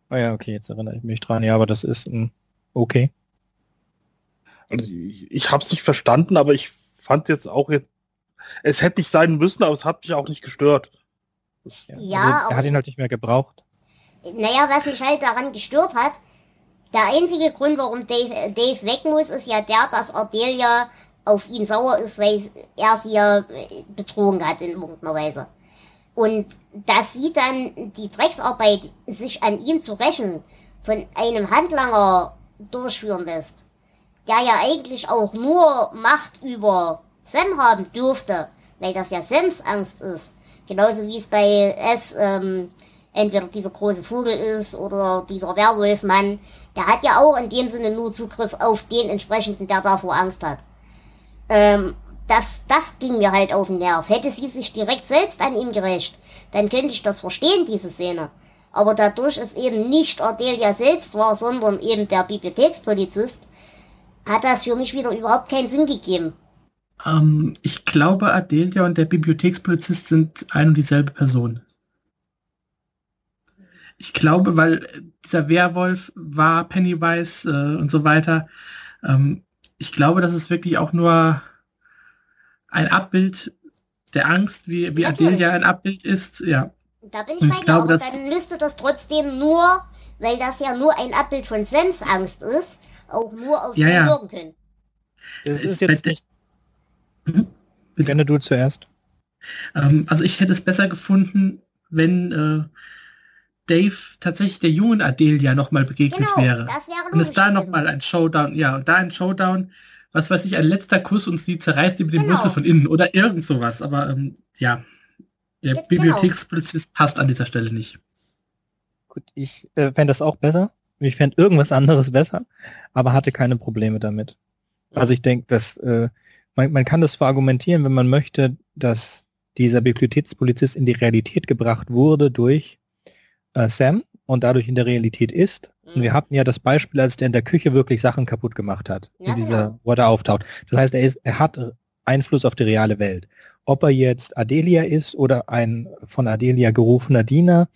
Ah ja, okay, jetzt erinnere ich mich dran. Ja, aber das ist ein Okay. Also ich, ich habe es nicht verstanden, aber ich fand jetzt auch jetzt, es hätte nicht sein müssen, aber es hat mich auch nicht gestört. Ja, ja also, er hat ihn halt nicht mehr gebraucht. Naja, was mich halt daran gestört hat, der einzige Grund, warum Dave, Dave weg muss, ist ja der, dass Ardelia auf ihn sauer ist, weil er sie ja äh, betrogen hat in irgendeiner Weise. Und dass sie dann die Drecksarbeit, sich an ihm zu rächen, von einem Handlanger durchführen lässt, der ja eigentlich auch nur Macht über Sam haben dürfte, weil das ja Sams Angst ist. Genauso wie es bei S ähm, entweder dieser große Vogel ist oder dieser Werwolfmann. Der hat ja auch in dem Sinne nur Zugriff auf den entsprechenden, der davor Angst hat. Ähm, das, das ging mir halt auf den Nerv. Hätte sie sich direkt selbst an ihm gerecht, dann könnte ich das verstehen, diese Szene. Aber dadurch es eben nicht Ardelia selbst war, sondern eben der Bibliothekspolizist, hat das für mich wieder überhaupt keinen Sinn gegeben. Ähm, ich glaube, Adelia und der Bibliothekspolizist sind ein und dieselbe Person. Ich glaube, weil dieser Werwolf war Pennywise äh, und so weiter. Ähm, ich glaube, das ist wirklich auch nur ein Abbild der Angst, wie, wie Adelia ein Abbild ist. Ja. Da bin ich bei dir, aber dann müsste das trotzdem nur, weil das ja nur ein Abbild von Sams Angst ist, auch nur auf ja, sie ja. wirken können. Das ist jetzt nicht. Mhm. Gerne du zuerst. Ähm, also ich hätte es besser gefunden, wenn äh, Dave tatsächlich der jungen Adelia nochmal begegnet Genau, wäre. das wäre Und es da nochmal ein Showdown, ja, und da ein Showdown, was weiß ich, ein letzter Kuss und sie zerreißt ihm den Genau. Muskel von innen oder irgend sowas. Aber ähm, ja, der genau. Bibliothekspolizist passt an dieser Stelle nicht. Gut, ich äh, fände das auch besser. Ich fände irgendwas anderes besser, aber hatte keine Probleme damit. Also ich denke, dass äh, man, man kann das zwar argumentieren, wenn man möchte, dass dieser Bibliothekspolizist in die Realität gebracht wurde durch äh, Sam und dadurch in der Realität ist. Und wir Mhm. hatten ja das Beispiel, als der in der Küche wirklich Sachen kaputt gemacht hat, Ja, in dieser, genau. wo er da auftaucht. Das heißt, er, ist, er hat Einfluss auf die reale Welt. Ob er jetzt Adelia ist oder ein von Adelia gerufener Diener,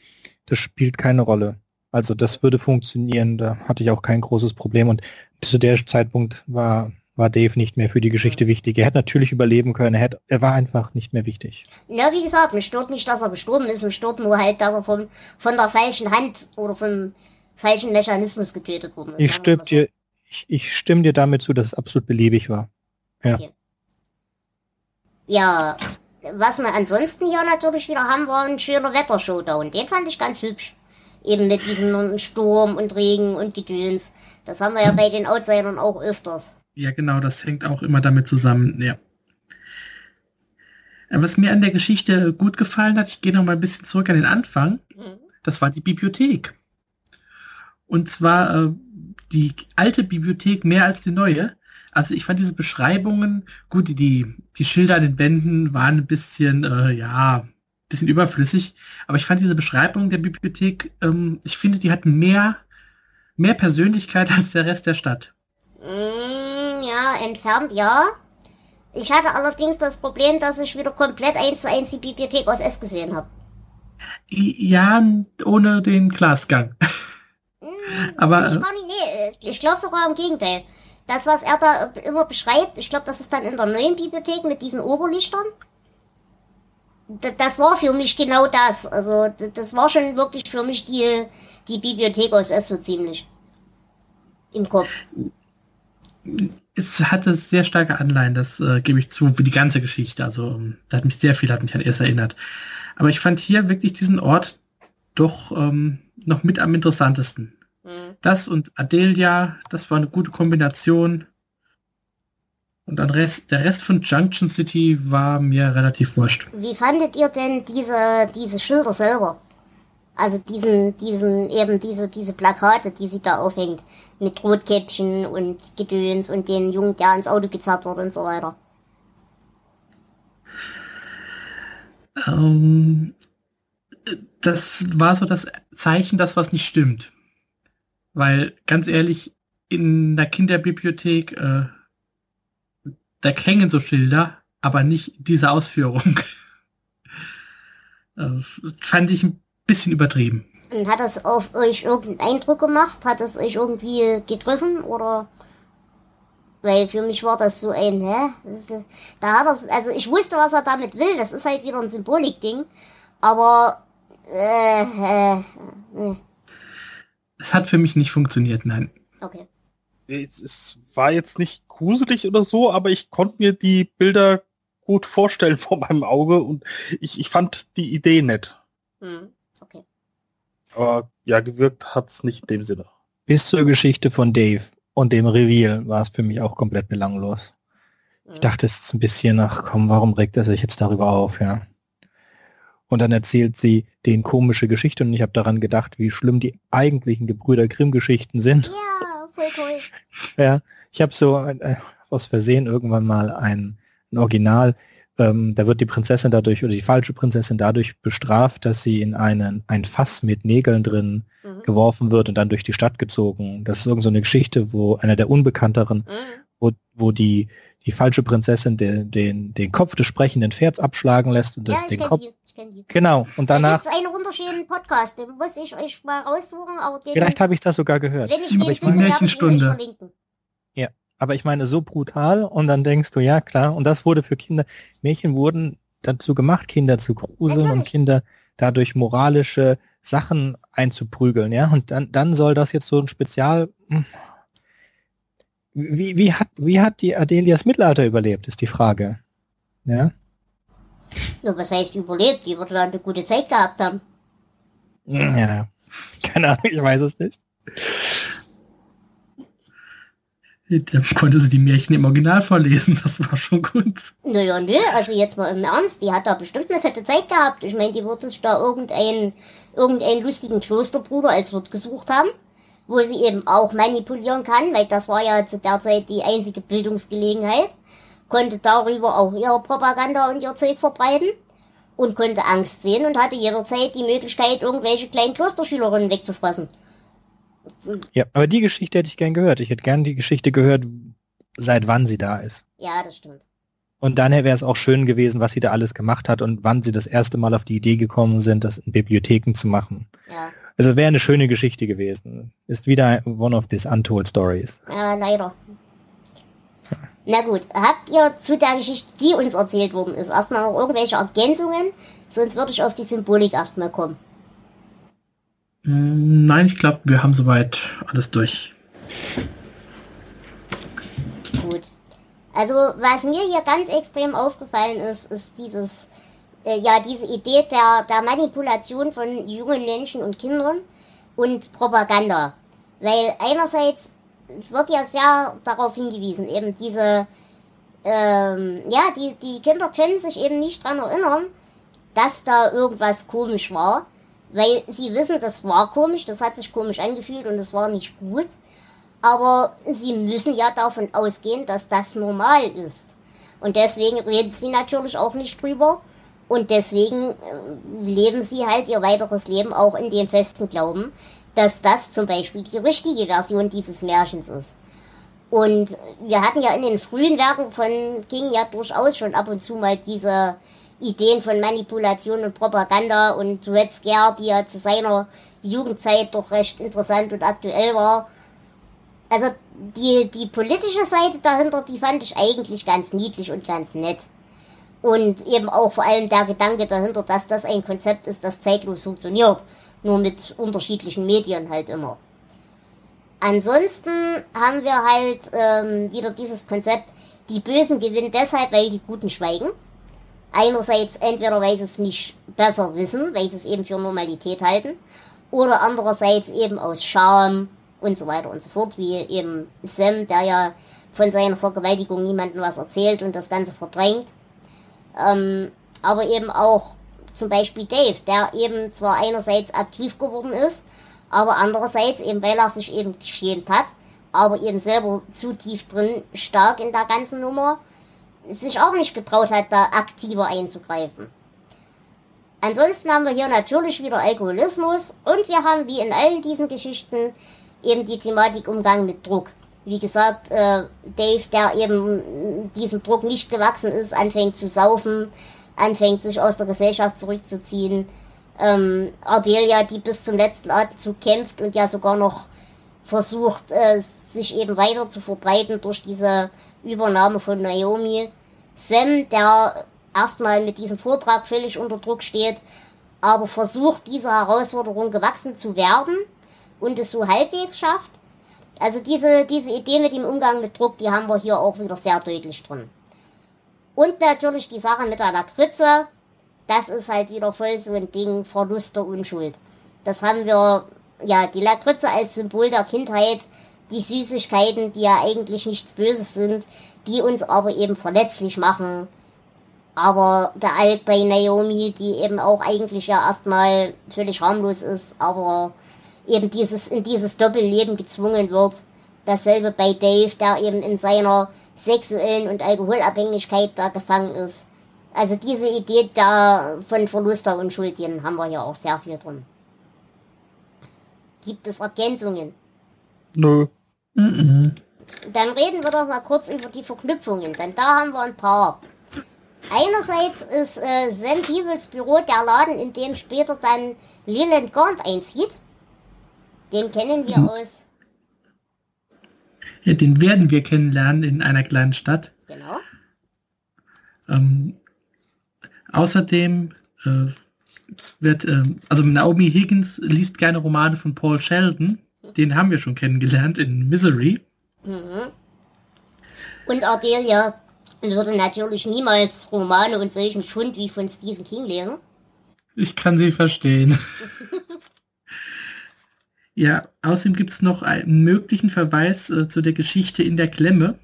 das spielt keine Rolle. Also das würde funktionieren, da hatte ich auch kein großes Problem und zu der Zeitpunkt war, war Dave nicht mehr für die Geschichte wichtig. Er hätte natürlich überleben können, er, hätte, er war einfach nicht mehr wichtig. Ja, wie gesagt, mich stört nicht, dass er gestorben ist, mich stört nur halt, dass er vom, von der falschen Hand oder vom falschen Mechanismus getötet worden ist. Ich stimme so. dir, ich, ich stimme dir damit zu, dass es absolut beliebig war. Ja. Ja, was wir ansonsten hier natürlich wieder haben, war ein schöner Wettershowdown. Den fand ich ganz hübsch. Eben mit diesem Sturm und Regen und Gedöns. Das haben wir ja bei den Outsidern auch öfters. Ja, genau, das hängt auch immer damit zusammen, ja. Äh, Was mir an der Geschichte gut gefallen hat, ich gehe noch mal ein bisschen zurück an den Anfang, Mhm. das war die Bibliothek. Und zwar äh, die alte Bibliothek mehr als die neue. Also ich fand diese Beschreibungen, gut, die, die, die Schilder an den Wänden waren ein bisschen, äh, ja, ein bisschen überflüssig, aber ich fand diese Beschreibung der Bibliothek, ähm, ich finde, die hat mehr, mehr Persönlichkeit als der Rest der Stadt. Mm, ja, entfernt, ja. Ich hatte allerdings das Problem, dass ich wieder komplett eins zu eins die Bibliothek aus S gesehen habe. Ja, ohne den Glasgang. Aber, ich, äh, nicht, nee, ich glaube sogar im Gegenteil. Das, was er da immer beschreibt, ich glaube, das ist dann in der neuen Bibliothek mit diesen Oberlichtern. Das war für mich genau das. Also, das war schon wirklich für mich die, die Bibliothek aus S so ziemlich. Im Kopf. Es hatte sehr starke Anleihen, das äh, gebe ich zu, wie die ganze Geschichte. Also, ähm, da hat mich sehr viel, hat mich an es erinnert. Aber ich fand hier wirklich diesen Ort doch ähm, noch mit am interessantesten. Hm. Das und Adelia, das war eine gute Kombination. Und dann Rest, der Rest von Junction City war mir relativ wurscht. Wie fandet ihr denn diese, diese Schilder selber? Also diesen, diesen, eben diese, diese Plakate, die sie da aufhängt. Mit Rotkäppchen und Gedöns und den Jungen, der ins Auto gezerrt wird und so weiter. Ähm, das war so das Zeichen, dass was nicht stimmt. Weil, ganz ehrlich, in der Kinderbibliothek, äh, da hängen so Schilder, aber nicht diese Ausführung. äh, fand ich ein bisschen übertrieben. Und hat das auf euch irgendeinen Eindruck gemacht? Hat es euch irgendwie gegriffen oder? Weil für mich war das so ein, hä? Das Da hat er, also ich wusste, was er damit will. Das ist halt wieder ein Symbolikding. Aber, äh, äh, äh, Es hat für mich nicht funktioniert, nein. okay. es, es war jetzt nicht gruselig oder so, aber ich konnte mir die Bilder gut vorstellen vor meinem Auge und ich, ich fand die Idee nett. Hm, okay. Aber ja, gewirkt hat es nicht in dem Sinne. Bis zur Geschichte von Dave und dem Reveal war es für mich auch komplett belanglos. Ich hm. dachte, es ist ein bisschen nach, komm, warum regt er sich jetzt darüber auf, ja? Und dann erzählt sie den komische Geschichte und ich habe daran gedacht, wie schlimm die eigentlichen Gebrüder Grimm-Geschichten sind. Ja, voll cool. ja, ich habe so äh, aus Versehen irgendwann mal ein, ein Original, ähm, da wird die Prinzessin dadurch oder die falsche Prinzessin dadurch bestraft, dass sie in einen, ein Fass mit Nägeln drin mhm. geworfen wird und dann durch die Stadt gezogen. Das ist irgend so eine Geschichte, wo einer der unbekannteren, mhm. wo, wo die, die falsche Prinzessin den, den, den Kopf des sprechenden Pferds abschlagen lässt und das ja, den Kopf. Die. Genau, und danach. Da einen wunderschönen Podcast, den muss ich euch mal raussuchen. Den, Vielleicht habe ich das sogar gehört. Wenn ich den aber ich finde, werde ich euch verlinken. Aber ich meine, so brutal und dann denkst du, ja klar, und das wurde für Kinder, Mädchen wurden dazu gemacht, Kinder zu gruseln Natürlich. und Kinder dadurch moralische Sachen einzuprügeln, ja, und dann, dann soll das jetzt so ein Spezial, hm. wie, wie hat, wie hat die Adelias Mittelalter überlebt, ist die Frage, ja. Ja, was heißt überlebt? Die wird dann eine gute Zeit gehabt haben. Ja, keine Ahnung, ich weiß es nicht. Dann konnte sie die Märchen im Original vorlesen, das war schon gut. Naja, nö, also jetzt mal im Ernst, die hat da bestimmt eine fette Zeit gehabt. Ich meine, die wird sich da irgendeinen, irgendeinen lustigen Klosterbruder als Wirt gesucht haben, wo sie eben auch manipulieren kann, weil das war ja zu der Zeit die einzige Bildungsgelegenheit konnte darüber auch ihre Propaganda und ihr Zeug verbreiten und konnte Angst sehen und hatte jederzeit die Möglichkeit, irgendwelche kleinen Klosterschülerinnen wegzufressen. Ja, aber die Geschichte hätte ich gern gehört. Ich hätte gern die Geschichte gehört, seit wann sie da ist. Ja, das stimmt. Und dann wäre es auch schön gewesen, was sie da alles gemacht hat und wann sie das erste Mal auf die Idee gekommen sind, das in Bibliotheken zu machen. Ja. Also wäre eine schöne Geschichte gewesen. Ist wieder one of these untold stories. Ja, leider. Na gut, habt ihr zu der Geschichte, die uns erzählt worden ist, erstmal noch irgendwelche Ergänzungen? Sonst würde ich auf die Symbolik erstmal kommen. Nein, ich glaube, wir haben soweit alles durch. Gut. Also, was mir hier ganz extrem aufgefallen ist, ist dieses, äh, ja, diese Idee der, der Manipulation von jungen Menschen und Kindern und Propaganda. Weil einerseits es wird ja sehr darauf hingewiesen, eben diese, ähm, ja, die, die Kinder können sich eben nicht daran erinnern, dass da irgendwas komisch war, weil sie wissen, das war komisch, das hat sich komisch angefühlt und das war nicht gut. Aber sie müssen ja davon ausgehen, dass das normal ist. Und deswegen reden sie natürlich auch nicht drüber. Und deswegen äh, leben sie halt ihr weiteres Leben auch in dem festen Glauben, dass das zum Beispiel die richtige Version dieses Märchens ist. Und wir hatten ja in den frühen Werken von King ja durchaus schon ab und zu mal diese Ideen von Manipulation und Propaganda und Red Scare, die ja zu seiner Jugendzeit doch recht interessant und aktuell war. Also die, die politische Seite dahinter, die fand ich eigentlich ganz niedlich und ganz nett. Und eben auch vor allem der Gedanke dahinter, dass das ein Konzept ist, das zeitlos funktioniert nur mit unterschiedlichen Medien halt immer. Ansonsten haben wir halt ähm, wieder dieses Konzept, die Bösen gewinnen deshalb, weil die Guten schweigen. Einerseits entweder, weil sie es nicht besser wissen, weil sie es eben für Normalität halten, oder andererseits eben aus Scham und so weiter und so fort, wie eben Sam, der ja von seiner Vergewaltigung niemandem was erzählt und das Ganze verdrängt. Ähm, aber eben auch zum Beispiel Dave, der eben zwar einerseits aktiv geworden ist, aber andererseits eben, weil er sich eben geschämt hat, aber eben selber zu tief drin stark in der ganzen Nummer, sich auch nicht getraut hat, da aktiver einzugreifen. Ansonsten haben wir hier natürlich wieder Alkoholismus und wir haben wie in allen diesen Geschichten eben die Thematik Umgang mit Druck. Wie gesagt, äh, Dave, der eben diesem Druck nicht gewachsen ist, anfängt zu saufen, anfängt, sich aus der Gesellschaft zurückzuziehen. Ähm, Ardelia, die bis zum letzten Atemzug kämpft und ja sogar noch versucht, äh, sich eben weiter zu verbreiten durch diese Übernahme von Naomi. Sam, der erstmal mit diesem Vortrag völlig unter Druck steht, aber versucht, dieser Herausforderung gewachsen zu werden und es so halbwegs schafft. Also diese, diese Idee mit dem Umgang mit Druck, die haben wir hier auch wieder sehr deutlich drin. Und natürlich die Sache mit der Latritze, das ist halt wieder voll so ein Ding, Verlust der Unschuld. Das haben wir, ja, die Latritze als Symbol der Kindheit, die Süßigkeiten, die ja eigentlich nichts Böses sind, die uns aber eben verletzlich machen. Aber der Alk bei Naomi, die eben auch eigentlich ja erstmal völlig harmlos ist, aber eben dieses, in dieses Doppelleben gezwungen wird. Dasselbe bei Dave, der eben in seiner sexuellen und Alkoholabhängigkeit da gefangen ist. Also diese Idee da von Verlust der Unschuld, den haben wir hier auch sehr viel drin. Gibt es Ergänzungen? Nö. Mhm. Dann reden wir doch mal kurz über die Verknüpfungen, denn da haben wir ein paar. Einerseits ist äh, Sam Peebles Büro der Laden, in dem später dann Leland Gaunt einzieht. Den kennen wir Mhm. aus, Ja, den werden wir kennenlernen in einer kleinen Stadt. genau. Ähm, außerdem äh, wird, ähm, also Naomi Higgins liest gerne Romane von Paul Sheldon. Den haben wir schon kennengelernt in Misery. Mhm. Und Ardelia würde natürlich niemals Romane und solchen Schund wie von Stephen King lesen. Ich kann sie verstehen. ja, außerdem gibt es noch einen möglichen Verweis äh, zu der Geschichte in der Klemme.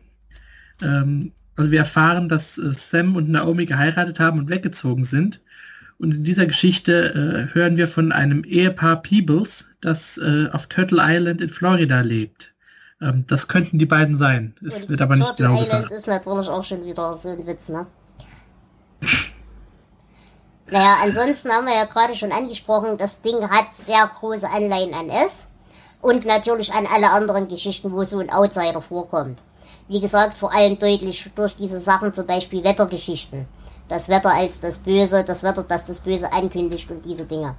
Ähm, also wir erfahren, dass äh, Sam und Naomi geheiratet haben und weggezogen sind. Und in dieser Geschichte äh, hören wir von einem Ehepaar Peebles, das äh, auf Turtle Island in Florida lebt. Ähm, das könnten die beiden sein. Es wird aber nicht Turtle genau Island gesagt. ist natürlich auch schon wieder so ein Witz, ne? naja, ansonsten haben wir ja gerade schon angesprochen, das Ding hat sehr große Anleihen an S und natürlich an alle anderen Geschichten, wo so ein Outsider vorkommt. Wie gesagt, vor allem deutlich durch diese Sachen, zum Beispiel Wettergeschichten. Das Wetter als das Böse, das Wetter, das das Böse ankündigt und diese Dinge.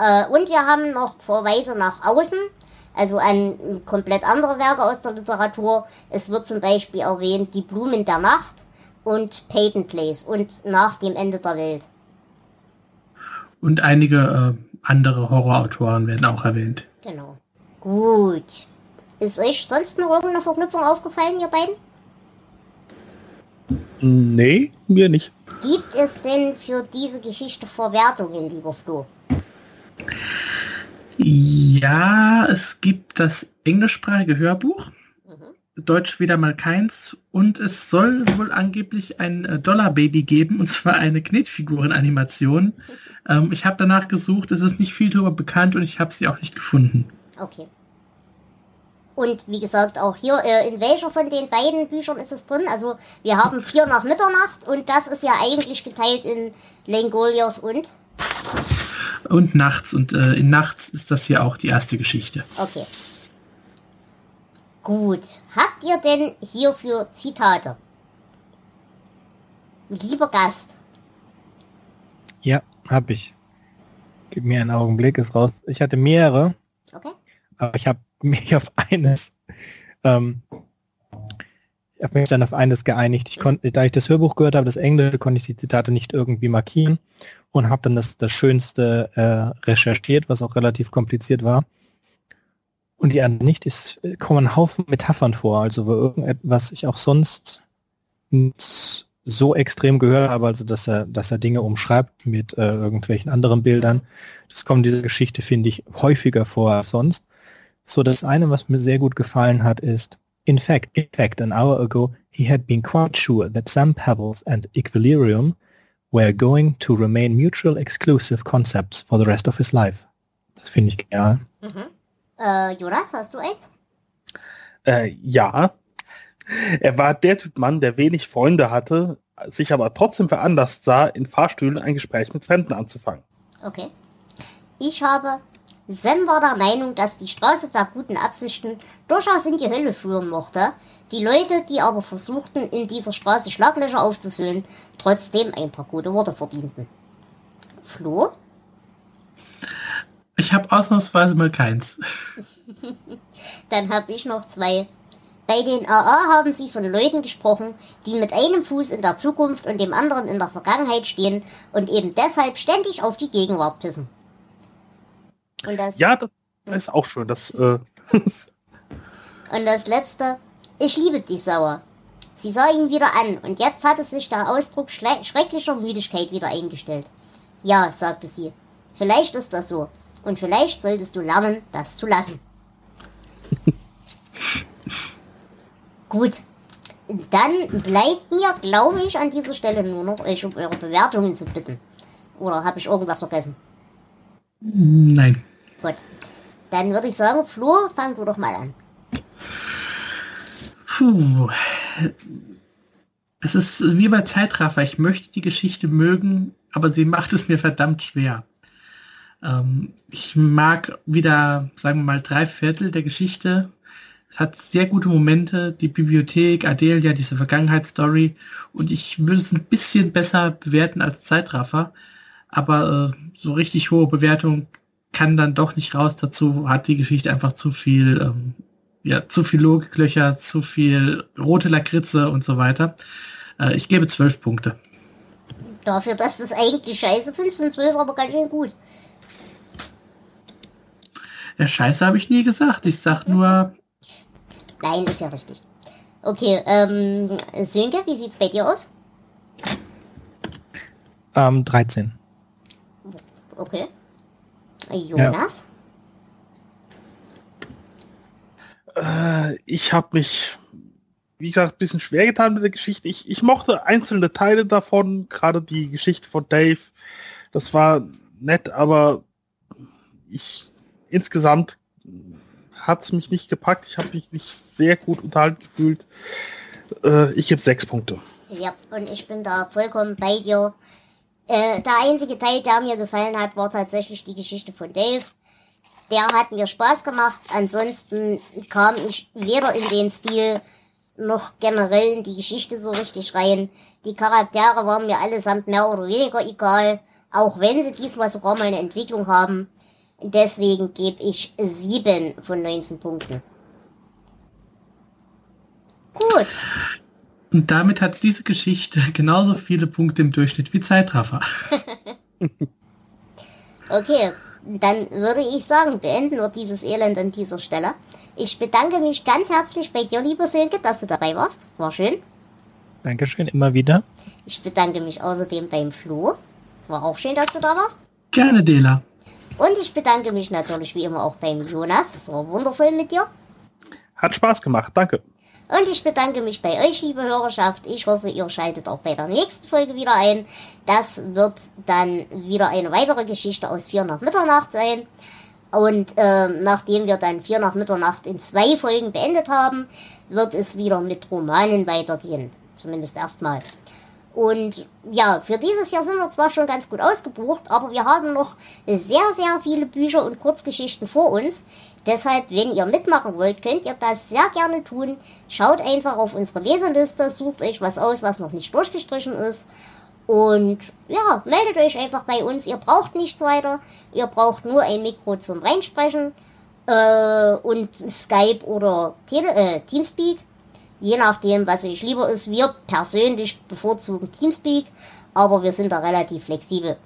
Äh, und wir haben noch Verweise nach außen, also an komplett andere Werke aus der Literatur. Es wird zum Beispiel erwähnt Die Blumen der Nacht und Peyton Place und nach dem Ende der Welt. Und einige äh, andere Horrorautoren werden auch erwähnt. Genau. Gut. Ist euch sonst noch irgendeine Verknüpfung aufgefallen, ihr beiden? Nee, mir nicht. Gibt es denn für diese Geschichte Verwertungen, lieber Flo? Ja, es gibt das englischsprachige Hörbuch. Deutsch wieder mal keins. Und es soll wohl angeblich ein äh, Dollar-Baby geben, und zwar eine Knetfiguren-Animation. Ähm, ich habe danach gesucht, es ist nicht viel darüber bekannt und ich habe sie auch nicht gefunden. Okay. Und wie gesagt, auch hier, äh, in welcher von den beiden Büchern ist es drin? Also, wir haben vier nach Mitternacht und das ist ja eigentlich geteilt in Langoliers und. Und nachts. Und äh, in nachts ist das hier auch die erste Geschichte. Okay. Gut. Habt ihr denn hierfür Zitate? Lieber Gast. Ja, hab ich. Gib mir einen Augenblick, ist raus. Ich hatte mehrere, Okay? aber ich habe mich auf eines, ähm, ich habe mich dann auf eines geeinigt. Ich konnte, da ich das Hörbuch gehört habe, das Englische, konnte ich die Zitate nicht irgendwie markieren und habe dann das, das Schönste äh, recherchiert, was auch relativ kompliziert war. Und die andere nicht, es kommen ein Haufen Metaphern vor, also irgendetwas ich auch sonst so extrem gehört habe, also dass er, dass er Dinge umschreibt mit äh, irgendwelchen anderen Bildern. Das kommt in dieser Geschichte, finde ich, häufiger vor als sonst. So, das eine, was mir sehr gut gefallen hat, ist, in fact, in fact, an hour ago, he had been quite sure that some pebbles and equilibrium were going to remain mutual exclusive concepts for the rest of his life. Das finde ich genial. Äh, Jonas, hast du eins? Äh, ja. Er war der Typ Mann, der wenig Freunde hatte, sich aber trotzdem veranlasst sah, in Fahrstühlen ein Gespräch mit Fremden anzufangen. Okay. Ich habe, Sam war der Meinung, dass die Straße der guten Absichten durchaus in die Hölle führen mochte, die Leute, die aber versuchten, in dieser Straße Schlaglöcher aufzufüllen, trotzdem ein paar gute Worte verdienten. Flo? Ich habe ausnahmsweise mal keins. Dann habe ich noch zwei. Bei den AA haben sie von Leuten gesprochen, die mit einem Fuß in der Zukunft und dem anderen in der Vergangenheit stehen und eben deshalb ständig auf die Gegenwart pissen. Und das, Ja, das, ist auch schön, das. Äh und das letzte, ich liebe dich, Sauer. Sie sah ihn wieder an, und jetzt hatte sich der Ausdruck schrecklicher Müdigkeit wieder eingestellt. Ja, sagte sie, vielleicht ist das so, und vielleicht solltest du lernen, das zu lassen. Gut, dann bleibt mir, glaube ich, an dieser Stelle nur noch euch um eure Bewertungen zu bitten. Oder habe ich irgendwas vergessen? Nein. Gut. Dann würde ich sagen, Flo, fang du doch mal an. Puh. Es ist wie bei Zeitraffer. Ich möchte die Geschichte mögen, aber sie macht es mir verdammt schwer. Ähm, ich mag wieder, sagen wir mal, drei Viertel der Geschichte. Es hat sehr gute Momente, die Bibliothek, Adelia, diese Vergangenheitsstory. Und ich würde es ein bisschen besser bewerten als Zeitraffer. Aber äh, so richtig hohe Bewertung kann dann doch nicht raus. Dazu hat die Geschichte einfach zu viel, ähm, ja, zu viel Logiklöcher, zu viel rote Lakritze und so weiter. Äh, ich gebe zwölf Punkte. Dafür, dass das eigentlich scheiße findest, sind zwölf aber ganz schön gut. Ja, scheiße habe ich nie gesagt. Ich sag nur. Nein, ist ja richtig. Okay, ähm, Sönke, wie sieht's bei dir aus? Ähm, 13. Okay. Jonas? Ja. Äh, ich habe mich, wie gesagt, ein bisschen schwer getan mit der Geschichte. Ich, ich mochte einzelne Teile davon, gerade die Geschichte von Dave. Das war nett, aber ich insgesamt hat es mich nicht gepackt. Ich habe mich nicht sehr gut unterhalten gefühlt. Äh, ich gebe sechs Punkte. Ja, und ich bin da vollkommen bei dir. Äh, der einzige Teil, der mir gefallen hat, war tatsächlich die Geschichte von Dave. Der hat mir Spaß gemacht. Ansonsten kam ich weder in den Stil noch generell in die Geschichte so richtig rein. Die Charaktere waren mir allesamt mehr oder weniger egal, auch wenn sie diesmal sogar mal eine Entwicklung haben. Deswegen gebe ich sieben von 19 Punkten. Gut. Und damit hat diese Geschichte genauso viele Punkte im Durchschnitt wie Zeitraffer. okay, dann würde ich sagen, beenden wir dieses Elend an dieser Stelle. Ich bedanke mich ganz herzlich bei dir, lieber Sönke, dass du dabei warst. War schön. Dankeschön, immer wieder. Ich bedanke mich außerdem beim Flo. Es war auch schön, dass du da warst. Gerne, Dela. Und ich bedanke mich natürlich wie immer auch beim Jonas. Es war wundervoll mit dir. Hat Spaß gemacht, danke. Und ich bedanke mich bei euch, liebe Hörerschaft. Ich hoffe, ihr schaltet auch bei der nächsten Folge wieder ein. Das wird dann wieder eine weitere Geschichte aus 4 nach Mitternacht sein. Und äh, nachdem wir dann 4 nach Mitternacht in zwei Folgen beendet haben, wird es wieder mit Romanen weitergehen. Zumindest erstmal. Und ja, für dieses Jahr sind wir zwar schon ganz gut ausgebucht, aber wir haben noch sehr, sehr viele Bücher und Kurzgeschichten vor uns. Deshalb, wenn ihr mitmachen wollt, könnt ihr das sehr gerne tun. Schaut einfach auf unsere Leseliste, sucht euch was aus, was noch nicht durchgestrichen ist. Und ja, meldet euch einfach bei uns. Ihr braucht nichts weiter. Ihr braucht nur ein Mikro zum Reinsprechen äh, und Skype oder Tele äh, Teamspeak je nachdem, was euch lieber ist. Wir persönlich bevorzugen Teamspeak, aber wir sind da relativ flexibel.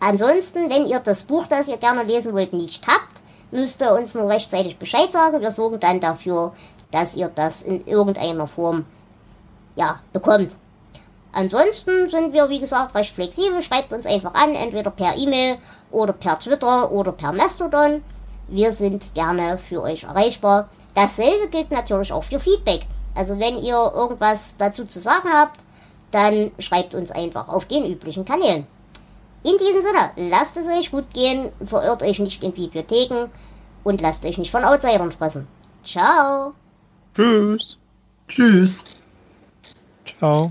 Ansonsten, wenn ihr das Buch, das ihr gerne lesen wollt, nicht habt, müsst ihr uns nur rechtzeitig Bescheid sagen. Wir sorgen dann dafür, dass ihr das in irgendeiner Form ja, bekommt. Ansonsten sind wir, wie gesagt, recht flexibel. Schreibt uns einfach an, entweder per E-Mail oder per Twitter oder per Mastodon. Wir sind gerne für euch erreichbar. Dasselbe gilt natürlich auch für Feedback. Also wenn ihr irgendwas dazu zu sagen habt, dann schreibt uns einfach auf den üblichen Kanälen. In diesem Sinne, lasst es euch gut gehen, verirrt euch nicht in Bibliotheken und lasst euch nicht von Outsidern fressen. Ciao. Tschüss. Tschüss. Ciao.